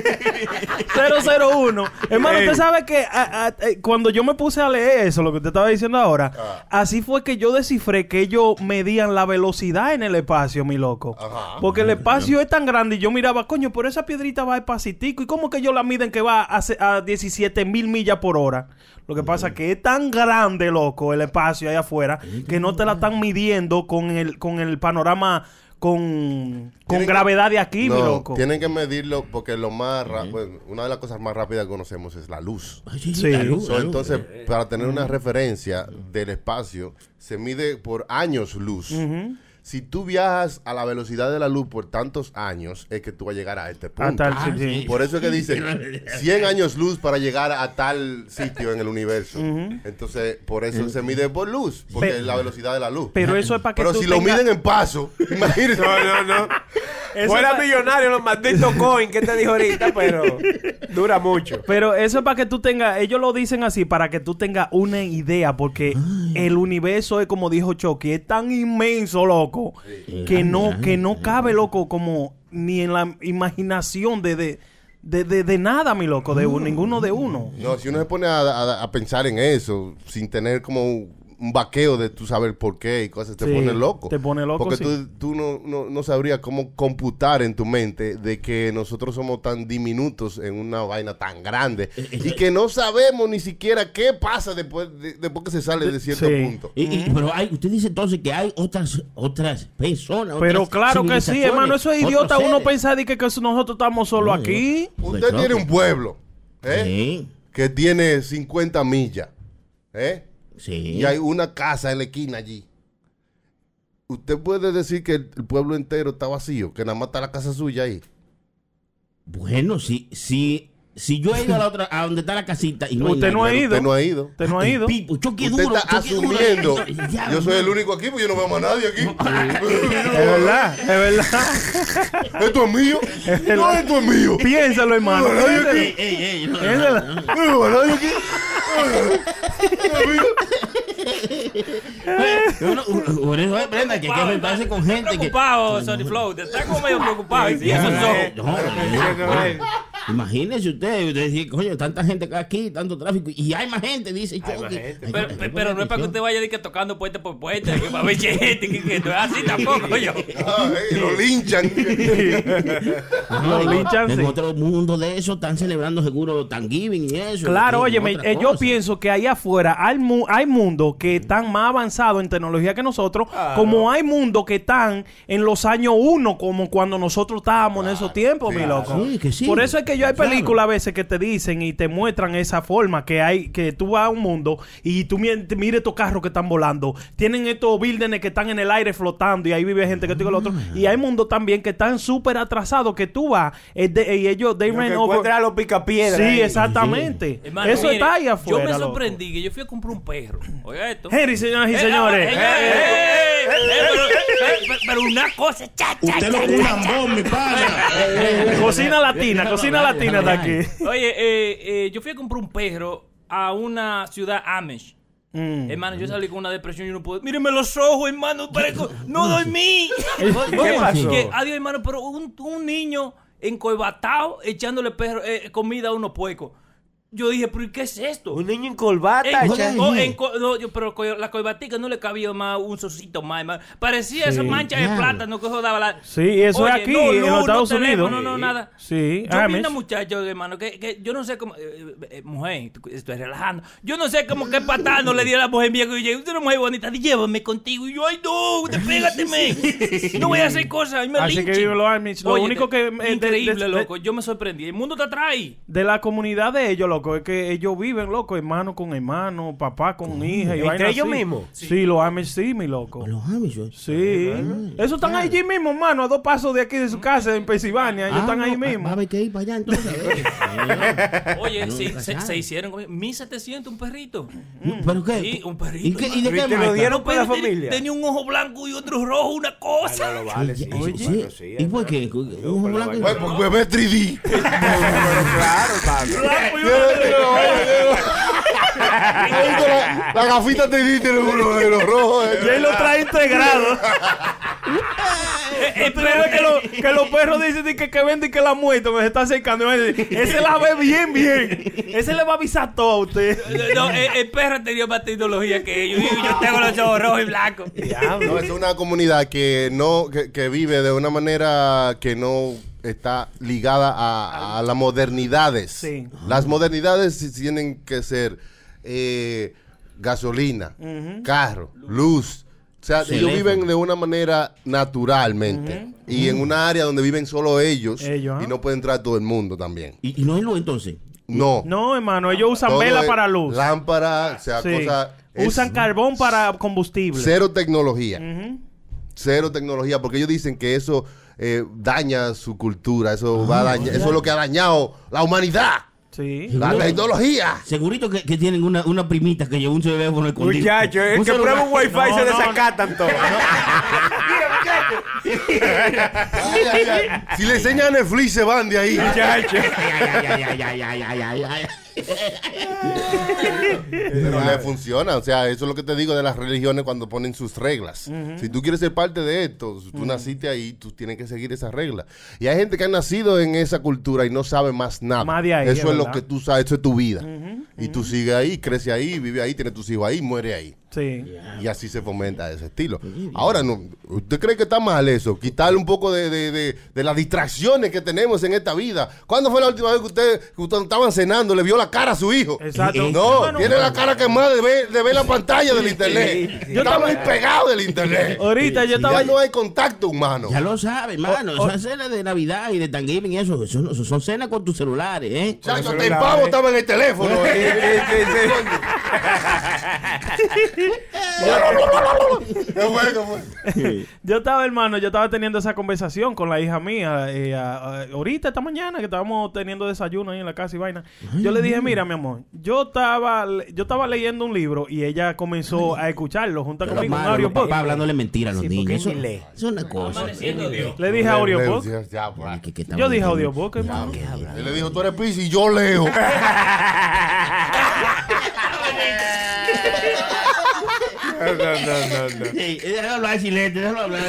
001. Hermano, usted sabe que a- a- eh, cuando yo me puse a leer eso, lo que usted estaba diciendo ahora, así fue que yo descifré que ellos medían la velocidad en el espacio, mi loco. Porque el espacio es tan grande y yo miraba, coño, pero esa piedrita va despacitico. ¿Y cómo que ellos la miden que va a, a 17 mil millas por hora? Lo que pasa es que es tan grande, loco, el espacio ahí afuera, que no te la están midiendo con el, con el panorama, con, con que- gravedad de aquí, mi No, loco. tienen que medirlo porque lo más ra- bueno, una de las cosas más rápidas que conocemos es la luz. Sí. la luz, So, la luz. entonces, para tener una referencia del espacio, se mide por años luz. Si tú viajas a la velocidad de la luz por tantos años, es que tú vas a llegar a este punto. tal- sí, sí. Por eso es que dicen 100 años luz para llegar a tal sitio en el universo. Entonces, por eso se mide por luz, porque Pe- es la velocidad de la luz. Pero eso es para que Pero tú si lo miden en paso, imagínate. No, no, no. Eso Fuera pa- millonario los malditos coin que te dijo ahorita, pero dura mucho. Pero eso es para que tú tengas, ellos lo dicen así, para que tú tengas una idea, porque el universo es como dijo Chucky, es tan inmenso, loco, que no, que no cabe, loco, como ni en la imaginación de, de, de, de- de nada, mi loco, de un- ninguno de uno. No, si uno se pone a, a- a pensar en eso, sin tener como un, vaqueo de tú saber por qué y cosas, te Sí, pone loco. te pone loco, Porque sí. tú, tú no, no, no sabrías cómo computar en tu mente de que nosotros somos tan diminutos en una vaina tan grande y que no sabemos ni siquiera qué pasa después, de- después que se sale de cierto Sí. punto. Y- y- pero hay, usted dice entonces que hay otras otras personas. Pero otras claro que sí, hermano, eso es idiota uno pensar de que, que nosotros estamos solo No, no. aquí. Usted Claro tiene un pueblo ¿eh? Sí, que tiene 50 millas ¿eh? Sí. y hay una casa en la esquina allí. Usted puede decir que el, el pueblo entero está vacío, que nada más está la casa suya ahí. Bueno, si, si, si yo he ido a la otra, a donde está la casita y no hay Usted no ha nadie, ido. Usted no ha ido. Usted no ha ido. Pipo, choque Usted duro, está choque asumiendo. Yo soy el único aquí, pues yo no veo más a nadie aquí. Es verdad, es verdad. Esto es mío. No, esto es mío. Piénsalo, hermano. No, nadie aquí. Ey, ey, ey, no, veo a nadie aquí. Es Por eso es Brenda, que hay que enfrentarse con gente que. preocupado, Sony Flow. Te está como medio preocupado. Y esos ojos. No, no, no. Imagínese usted, usted dice, coño, tanta gente aquí, tanto tráfico, y hay más gente, dice más gente. Pero, que- pero- pero no es para que usted vaya de que tocando puente por puente, que va a ver gente, que, que no es así tampoco, yo. Ah, eh, lo linchan. Lo en- linchan, En sí. otro mundo de eso están celebrando seguro Thanksgiving y eso. Claro, y oye, otra yo pienso que ahí afuera hay, mu- hay mundos que están más avanzados en tecnología que nosotros, como hay mundos que están en los años uno, como cuando nosotros estábamos en esos tiempos, mi loco. Sí, que sí. Por eso es que yo hay Claro. películas a veces que te dicen y te muestran esa forma que hay, que tú vas a un mundo y tú mi- te mires estos carros que están volando, tienen estos buildings que están en el aire flotando y ahí vive gente que tú y el otro. Y hay mundos también que están súper atrasados que tú vas eh, de- y ellos, they Lo ran over- a los picapiedras. Sí, ahí. exactamente. Hermano, Eso mire, está ahí afuera. Yo me loco. sorprendí que yo fui a comprar un perro. Oiga esto. Henry, señoras y señores. pero- una cosa, cha, cha, Usted lo cha, un cha, cha. mi pana. Cocina latina, cocina latina de aquí. Oye, eh, eh, yo fui a comprar un perro a una ciudad Amish. Mm. Hermano, yo salí con una depresión y no puedo. Mírenme los ojos, hermano. parezco- no dormí. ¿Qué pasó? Que, adiós, hermano, pero un, un niño encoibatado echándole perro, eh, comida a unos puercos. Yo dije, pero ¿y qué es esto? Un niño en corbata. En- echando- oh, en no, yo- pero la coibatica no le cabía más un socito más. hermano. Parecía esa Sí, mancha de claro. plátano que daba la. Sí, eso es aquí, en los Estados teléfono, Unidos. No, no, nada. Sí, Yo vi Amish. una muchacha, hermano, que, que yo no sé cómo. eh, eh, mujer, tú- estoy relajando. Yo no sé cómo qué patada no le di a la mujer vieja. Y yo, usted es una mujer bonita, llévame contigo. Y yo, ay, no, despégateme. No voy a hacer cosas. me Así que viven los Amish. Lo Oye, único que, eh, de- Increíble, de- de- loco. Yo me sorprendí. El mundo te atrae. De la comunidad de ellos, loco, es que ellos viven, loco, hermano con hermano, papá con hija. Y ¿Entre ellos mismos? Sí, los Amish sí, mi loco. Los Amish. Sí. Eso están allí mismo, hermano, a dos pasos de aquí de su casa, en Pensilvania. Ellos Ah, están no, ahí Va a mismo. haber que ir para allá entonces. a. Oye, sí, se, se hicieron como 1700 un perrito. ¿Pero qué? Sí, un perrito. ¿Y, qué, ¿Y de qué te lo marca? dieron por la familia. Tenía un ojo blanco y otro rojo, una Ah, cosa. no lo vale, sí. Oye, sí, sí. bueno, sí, ¿Y por es qué? ¿Un ojo blanco? Pues, porque bebé 3D. Pero claro, papi. La, la gafita te di tiene uno de los rojos. eh. Y él lo trae integrado. Ves que, lo- que los perros dicen que, que vende y que la muerto me se está acercando. Ese la ve bien, bien. Ese le va a avisar todo a usted. No, el, el perro tenía más tecnología que ellos. Y yo tengo los ojos rojos y blancos. No, es una comunidad que no que, que vive de una manera que no está ligada a, a las modernidades. Sí. Las modernidades tienen que ser eh, gasolina, carro, luz. O sea, ellos viven de una manera naturalmente. Y en una área donde viven solo ellos. Ellos, y no puede entrar todo el mundo también. Y, y no es lo entonces. No. No, hermano, ellos usan Todo vela para luz. Lámpara, o sea, Sí. cosas. Usan carbón para combustible. Cero tecnología. Cero tecnología, porque ellos dicen que eso eh, daña su cultura, eso va a dañar, eso es lo que ha dañado la humanidad, Sí. la tecnología. Segurito que, que tienen una, una primita que lleva un teléfono escondido. Muchacho, es Un que celular. prueba un wifi No, y se no, desacatan todos. Ay, ay. Si le enseñan a Netflix se van de ahí. Muchacho. Pero le funciona, o sea, eso es lo que te digo de las religiones cuando ponen sus reglas. Si tú quieres ser parte de esto, tú naciste ahí, tú tienes que seguir esas reglas. Y hay gente que ha nacido en esa cultura y no sabe más nada. Más de ahí, eso es lo que tú sabes, eso es tu vida. Y tú sigues ahí, creces ahí, vives ahí, tienes tus hijos ahí, muere ahí. Sí. Y así se fomenta ese estilo. Ahora, no, ¿usted cree que está mal eso? Quitarle un poco de, de- de- de las distracciones que tenemos en esta vida. ¿Cuándo fue la última vez que usted, que usted estaban cenando, le vio la cara a su hijo? Exacto. No, Bueno, tiene la cara quemada de ver, de ver la pantalla del internet. Yo estaba- muy pegado del internet. Ahorita yo estaba... Ya no hay contacto humano. Ya lo sabes, hermano. Oh, oh. Esas cenas de Navidad y de Thanksgiving y eso, eso, eso son cenas con tus celulares, ¿eh? Chacho, el pavo estaba en el teléfono. Yo estaba, hermano, yo estaba teniendo esa conversación con la hija mía eh, ahorita, esta mañana, que estábamos teniendo desayuno ahí en la casa y vaina. Yo le dije, mira, mi amor, yo estaba, yo estaba leyendo un libro y ella comenzó a escucharlo junto Pero, conmigo, audiobook. papás hablándole mentiras a los Sí, niños. Eso, es una cosa. Le dije. Que- que estamos Yo dije metiendo- audiobook, hermano. Él le dijo, tú eres pis y yo leo. Sí, déjalo hablar, silente, déjalo hablar.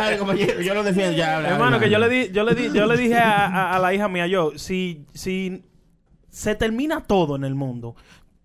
Ay, compañero, yo lo defiendo ya. habla, Hermano, habla. que yo le di, yo le di, yo le dije a, a- a la hija mía, yo, si, si se termina todo en el mundo,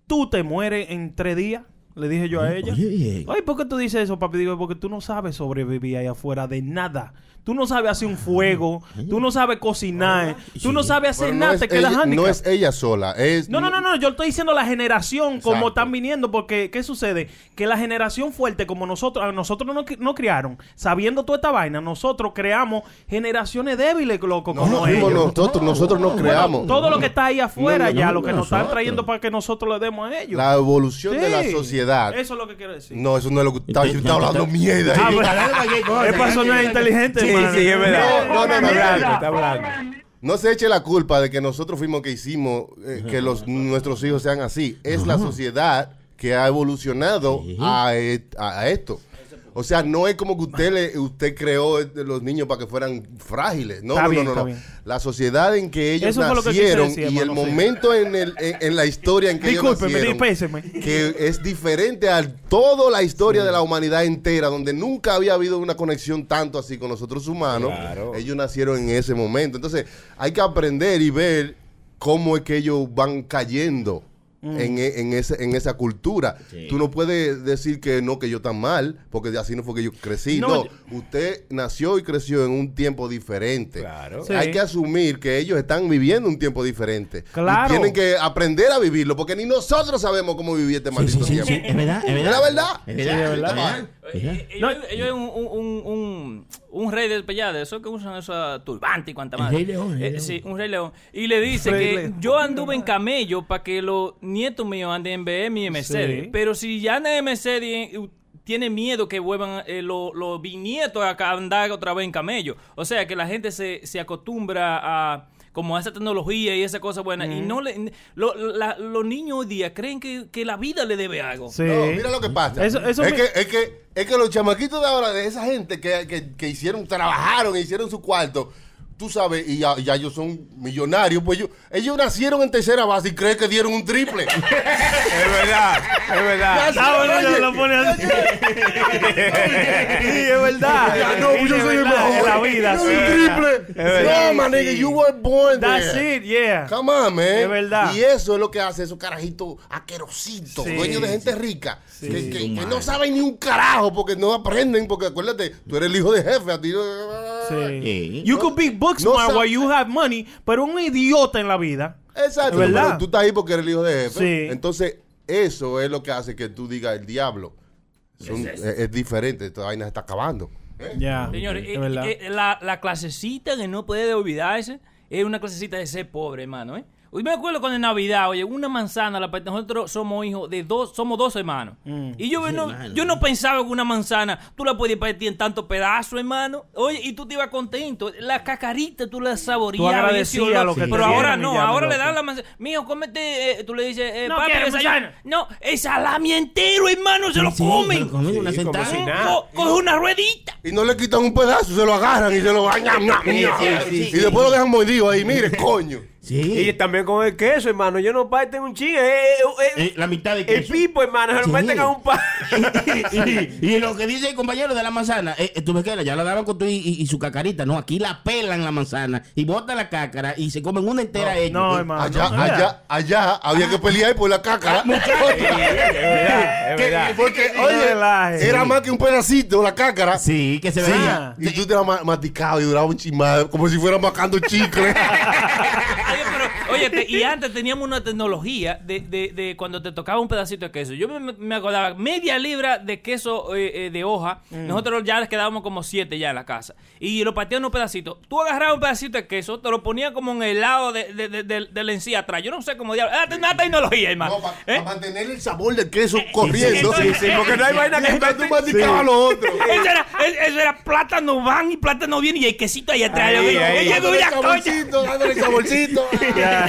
tú te mueres en tres días. Le dije yo a ella. Oye. Ay, ¿por qué tú dices eso, papi? Digo, porque tú no sabes sobrevivir ahí afuera de nada. Tú no sabes hacer un fuego. Tú no sabes cocinar. Tú no sabes hacer nada. es Te quedas ella- handicap. no es ella sola. Es, No, no, no, no, yo estoy diciendo la generación como están viniendo, porque ¿qué sucede? Que la generación fuerte, como nosotros, a nosotros no, no criaron, sabiendo toda esta vaina, nosotros creamos generaciones débiles, loco, No, como no ellos. nosotros, nosotros no creamos. Todo lo que está ahí afuera No, no, ya, no, lo que nos están trayendo para que nosotros le demos a ellos. La evolución de la sociedad. Eso es lo que quiero decir. No, eso no es lo que está, hablando mierda. Ah, Es para sonar inteligente, Sí, es verdad. No, no, no, no, Está hablando, no. está hablando. No se eche la culpa de que nosotros fuimos que hicimos eh, que los, nuestros hijos sean así. Es la sociedad que ha evolucionado et- a- a esto. O sea, no es como que usted le, usted creó eh, los niños para que fueran frágiles. No, Está no, bien, no, está no. bien. La sociedad en que ellos Eso nacieron decir, y el sí. momento en, el, en, en la historia en que Discúlpeme, ellos nacieron, que es diferente a toda la historia de la humanidad entera, donde nunca había habido una conexión tanto así con nosotros humanos. Claro. Ellos nacieron en ese momento. Entonces, hay que aprender y ver cómo es que ellos van cayendo. En, e- en ese, en esa cultura. Tú no puedes decir que no, que yo tan mal, porque así no fue que yo crecí. No, No, yo- usted nació y creció en un tiempo diferente. Claro. Sí. Hay que asumir que ellos están viviendo un tiempo diferente. Claro. Y tienen que aprender a vivirlo, porque ni nosotros sabemos cómo vivir este Sí, maldito sí, sí, tiempo. sí, es verdad, es ¿Es verdad. la verdad? Es Sí, es verdad, verdad. es verdad. No. Ellos ellos es un, un, un, un rey del pellado, eso que usan esa turbante y cuanta más. Rey León, Rey León. sí, un rey león. Y le dice Rey que León. yo anduve en camello para que los nietos míos anden en BM y. Sí. Pero si ya andan en eh, tiene miedo que vuelvan eh, los los bisnietos a andar otra vez en camello. O sea que la gente se, se acostumbra a como esa tecnología y esa cosa buena. Y no le, lo- la- los niños hoy día creen que, que la vida le debe algo. Sí. No, mira lo que pasa. Eso- eso es, me- que, es, que, es que los chamaquitos de ahora, de esa gente que, que, que hicieron, trabajaron, hicieron su cuarto, tú sabes, y ya, ya ellos son millonarios, pues ellos, ellos nacieron en tercera base y creen que dieron un triple. Es verdad, es verdad. Ah, bueno, Oye, lo pone así. Sí, es verdad. Ya, no, pues yo soy el verdad, mejor. en la vida, Yo sí. soy un triple. verdad. No, man, nigga, you were born That's there. it, yeah. Come on, man. Es verdad. Y eso es lo que hace esos carajitos asquerositos, Sí, dueños de sí. gente rica, que, que- que no saben ni un carajo porque no aprenden, porque acuérdate, tú eres el hijo de jefe, a ti no- Sí. Eh, You could be book No smart sa- while you have money, pero un idiota en la vida. Exacto, ¿Verdad? pero tú estás ahí porque eres el hijo de jefe. Sí. Entonces, eso es lo que hace que tú digas el diablo. Son- es, es diferente, esta vaina se está acabando. Ya. Señores, es eh, eh, la, la clasecita que no puede olvidarse es una clasecita de ser pobre, hermano, ¿eh? Hoy me acuerdo cuando en Navidad, oye, una manzana, la, nosotros somos hijos de dos, somos dos hermanos. Mm. Y yo, no, yo no pensaba que una manzana tú la podías partir en tantos pedazos, hermano. Oye, y tú te ibas contento. La cacarita tú la saboreabas. Tú agradecías y decías, lo que Pero ahora no, ahora le dan la manzana. Mijo, cómete, eh, tú le dices, eh, No papi, quiero desayuno. No, el salami entero, hermano, se lo sí, comen. comen una sentada. coge una ruedita. Y no le quitan un pedazo, se lo agarran y se lo bañan. y después lo dejan mordido ahí, mire, coño. Sí. Y también con el queso, hermano. Yo no parten un chingue. Eh, eh, eh, Eh, la mitad de el queso. pipo, hermano. Se Sí. a un pan. y, y lo que dice el compañero de la manzana, tú ves que ya la daban con tu y, y- y su cacarita, no, aquí la pelan la manzana y botan la cácara y se comen una entera ellos. No, Eh, hermano. Allá, no, allá, allá había que pelear por la cácara. Porque, No oye, era más que un pedacito la cácara. Sí, que se Sí, veía. y tú te la ma- masticabas y duraba un chismado, como si fuera macando chicle. Oye, y antes teníamos una tecnología de, de, de cuando te tocaba un pedacito de queso. Yo me, me acordaba, media libra de queso eh, eh, de hoja. Nosotros ya les quedábamos como siete ya en la casa. Y lo partíamos en un pedacito. Tú agarrabas un pedacito de queso, te lo ponías como en el lado de, de, de, de- de la encía atrás. Yo no sé cómo diablos. Era una tecnología, hermano. para ¿Eh? mantener el sabor del queso corriendo. sí, sí, porque no hay vaina que tú masticabas lo otro. Eso era, eso era plátano van y plátano viene y el quesito ahí atrás. Ahí, ahí. Dándole saborcito, dándole saborcito.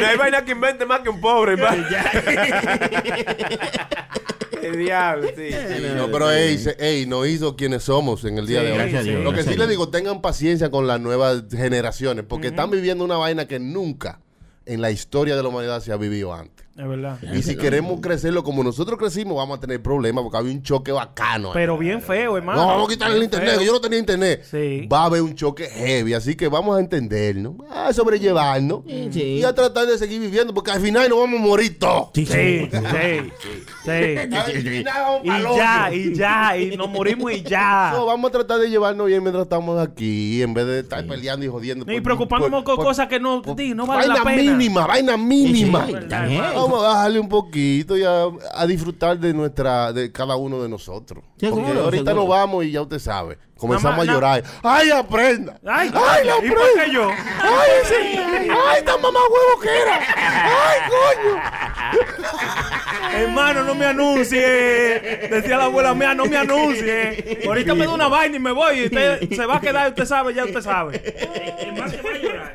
no hay vaina que invente más que un pobre, hermano. El diablo, sí. No, pero ey, se- ey, nos hizo quienes somos en el día Sí, de hoy. gracias a Dios, Lo que gracias sí a le Dios. digo, tengan paciencia con las nuevas generaciones, porque están viviendo una vaina que nunca en la historia de la humanidad se ha vivido antes. Es verdad. Y si queremos crecerlo como nosotros crecimos, vamos a tener problemas porque había un choque bacano. ahí. Pero bien feo, hermano. no, vamos a quitarle el internet, yo no tenía internet. Sí. Va a haber un choque heavy, así que vamos a entendernos, a sobrellevarnos Sí. y a tratar de seguir viviendo, porque al final nos vamos a morir todos. Sí, Sí, sí, Y ya, y ya, y nos morimos y ya. No, vamos a tratar de llevarnos bien mientras estamos aquí, en vez de estar peleando y jodiendo. Y preocupándonos con cosas que no, no valen la vaina pena. mínima, vaina mínima. Vamos a bajarle un poquito y a, a disfrutar de nuestra, de cada uno de nosotros. Porque ahorita nos vamos y ya usted sabe. Comenzamos a llorar. ¡Ay, aprenda! Ay, ¡Ay, la ¿y por aprenda! qué yo? ¡Ay, ese! ¡Ay, esta mamá huevo que era! ¡Ay, coño! Hermano, no me anuncie. Decía la abuela mía, no me anuncie. Ahorita me da una vaina y me voy. Y usted se va a quedar, usted sabe, ya usted sabe.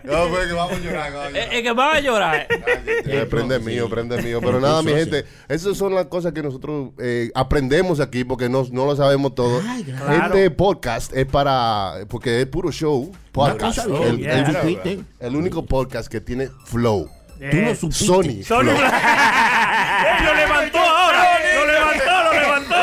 No, pues que vamos a llorar. Eh, eh, que va a llorar. Eh, prende mío, prende mío. Pero nada, mi gente, esas son las cosas que nosotros eh, aprendemos aquí porque no, no lo sabemos todo. Ay, claro. Este podcast es para, porque es puro show. Podcast. Show, El, yeah. el- el único podcast que tiene flow. Tú no supiste. Sony. Sony flow. Lo levantó ahora. Lo levantó, lo levantó.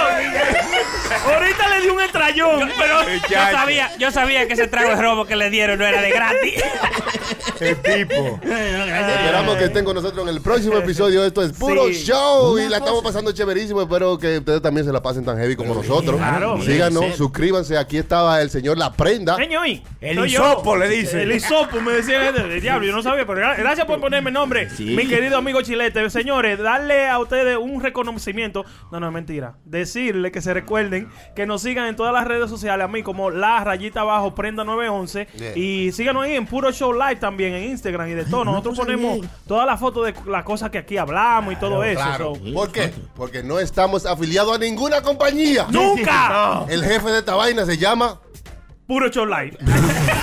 Ahorita le dio un estrellón. Pero Yo sabía, yo sabía que ese trago de robo que le dieron no era de gratis. El tipo. Esperamos que estén con nosotros en el próximo episodio. Esto es puro Sí. show y la estamos pasando chéverísimo. Espero que ustedes también se la pasen tan heavy como nosotros. claro. Síganos, Sí. suscríbanse. Aquí estaba el señor La Prenda. Señor, El hisopo, le dice. El hisopo, me decía el, diablo. Yo no sabía, pero gra- gracias por ponerme nombre, Sí. mi querido amigo Chilete. Señores, darle a ustedes un reconocimiento. No, no, es mentira. Decirle que se recuerden que nos sigan en todas las redes sociales, a mí como la rayita abajo, prenda 911. Yeah. Y síganos ahí en Puro Show Live también, en Instagram y de todo. Nosotros ponemos bien. todas las fotos de las cosas que aquí hablamos y todo eso. Claro. so. ¿Por qué? Porque no estamos afiliados a ninguna compañía. ¡Nunca! El jefe de esta vaina se llama. Puro Show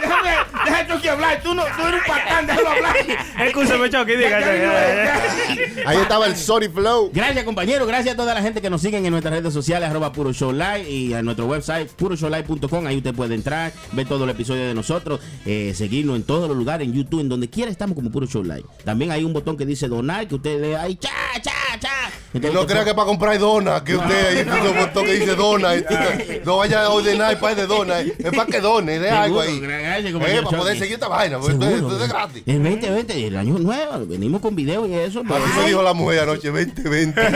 déjame deja tú que hablar. Tú, no, tú eres un patán, déjalo hablar. Escúchame, Chucky, diga. Ahí estaba el Sorry Flow. Gracias, compañero. Gracias a toda la gente que nos siguen en nuestras redes sociales, arroba Puro Show Live y a nuestro website, puroshowlive.com. Ahí usted puede entrar, ver todo el episodio de nosotros, eh, seguirnos en todos los lugares, en YouTube, en donde quiera estamos como Puro Show Live. También hay un botón que dice donar, que usted le ahí, cha, cha, cha. Entonces, no crea que para comprar dona, que usted ahí un botón que dice dona. y- No vaya a ordenar para de dona. Es para que done, de algo ahí. Eh, para poder seguir esta vaina. porque Esto, Seguro. esto es gratis. El 2020, el año nuevo, venimos con video y eso. pues. Así me dijo la mujer anoche, 20, 20. 20.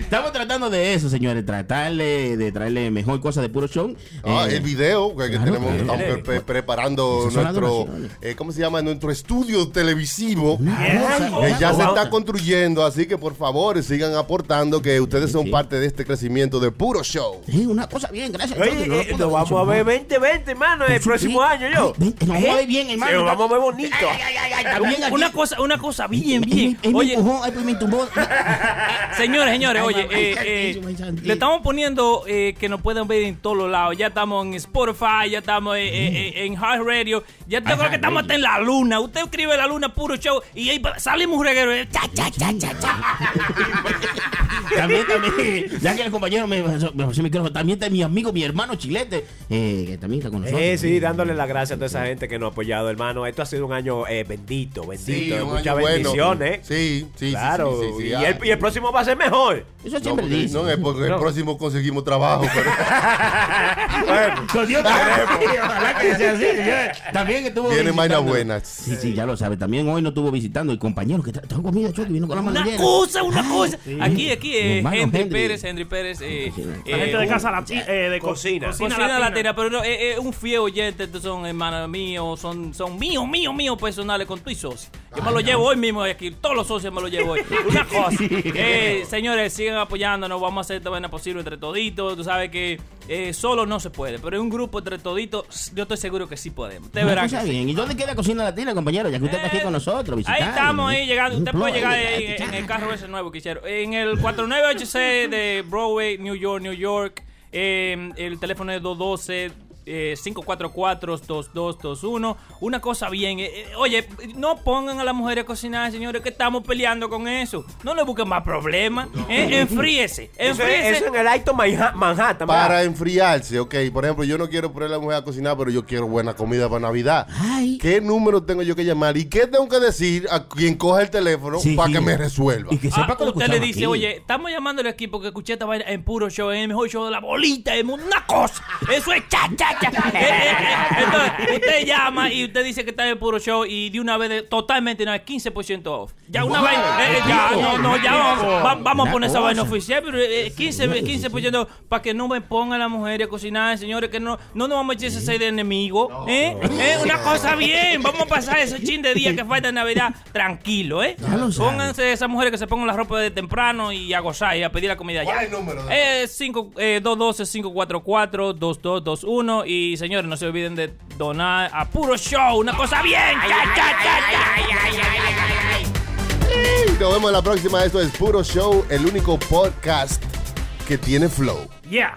Estamos tratando de eso, señores, tratarle de traerle mejor cosa de puro show. Ah, Eh, el video que, claro, tenemos, claro. estamos pre- pre- preparando nuestro, eh, ¿cómo se llama? Nuestro estudio televisivo. ya se está construyendo, así que por favor sigan aportando que ustedes son parte de este crecimiento de puro show. Sí, una cosa bien, gracias. Oye, lo eh, haber vamos a ver dicho 2020, hermano, el Sí, próximo año yo. Ven, nos vamos a ver bien, hermano. Nos vamos a ver bonito. Una cosa, una cosa bien, bien. Oye, pues señores, señores, oye, eh, eh, le estamos poniendo eh, que nos pueden ver en todos los lados. Ya estamos en Spotify, ya estamos eh, eh, eh, en Hard Radio. Ya yo creo que estamos hasta en la luna. Usted escribe la luna puro show y ahí salimos un reguero. eh, cha, cha, cha, cha, cha. también, también, ya que el compañero me pasó me pasó el micrófono, también está mi amigo, mi hermano Chilete, que también está con nosotros. Eh, sí, dándole las gracias a toda esa gente que nos ha apoyado, hermano. Esto ha sido un año eh, bendito, bendito, Sí, muchas año bueno. bendiciones. Sí, sí, sí, Claro, sí, sí, sí, y, el, y el próximo va a ser mejor. Eso No, siempre porque- dice. no, es porque el No. próximo conseguimos trabajo. pero- Con Dios. Ojalá que sea así. También estuvo Vienen vainas buenas. Sí, sí, ya lo sabe. También hoy nos estuvo visitando el compañero que tra- trajo comida, Chucky, vino con la mano Una cosa, una cosa. Aquí, aquí, eh, Henry, Henry. Pérez, Henry Pérez. Eh, La gente de casa latina, eh, de co- Cocina. Cocina, latina. Pero no, eh, eh, un fiel oyente, estos son hermanos míos, son, son míos, míos, míos personales con tu y socio. Yo me lo llevo hoy mismo aquí, todos los socios me lo llevo hoy. Una cosa, eh, señores, sigan apoyándonos, vamos a hacer esta vaina posible entre toditos. Tú sabes que eh, solo no se puede, pero en un grupo entre toditos, yo estoy seguro que sí podemos. Te sí. bien. ¿Y dónde queda Cocina Latina, compañero? Ya que usted está aquí con nosotros, Ahí visitando. estamos, ahí llegando. Usted puede llegar ahí, ahí ahí, en ahí. el carro ese nuevo que hicieron. En el 498C de Broadway, New York, New York. Eh, el teléfono es 212. Eh, 544-2221. Una cosa bien. eh, eh, oye, no pongan a las mujeres a cocinar, señores, que estamos peleando con eso. No le busquen más problemas. Eh, enfríese. Eso, Enfríese. es- eso en el Alto Manha- Manhattan. ¿verdad? Para enfriarse, ok. Por ejemplo, yo no quiero poner a la mujer a cocinar, pero yo quiero buena comida para Navidad. Ay. ¿Qué número tengo yo que llamar? ¿Y qué tengo que decir a quien coja el teléfono Sí, para sí. que me resuelva? Y que sepa Ah, que lo usted le dice, aquí. oye, estamos llamándole aquí porque escuché esta vaina en puro show, en el mejor show de la bolita, mundo. una cosa. Eso es cha, Entonces, usted llama y usted dice que está en puro show y de una vez, de- totalmente, no, es 15% off. Ya una Wow. vaina, eh, eh, ya, no, no, ya vamos, va- vamos a Una poner esa vaina oficial, pero eh, 15, 15% para que no me pongan las mujeres a cocinar, señores, que no, no nos vamos a echar ese seis de enemigo, ¿eh? ¿eh? Una cosa bien, vamos a pasar esos chin de días que falta en Navidad tranquilo, ¿eh? Pónganse esas mujeres que se pongan la ropa de temprano y a gozar y a pedir la comida ¿Cuál ya. es el número Eh, cinco- eh, 212-544-2221 y señores, no se olviden de donar a Puro Show, una cosa bien. Nos vemos en la próxima. Esto es Puro Show, el único podcast que tiene flow. Yeah.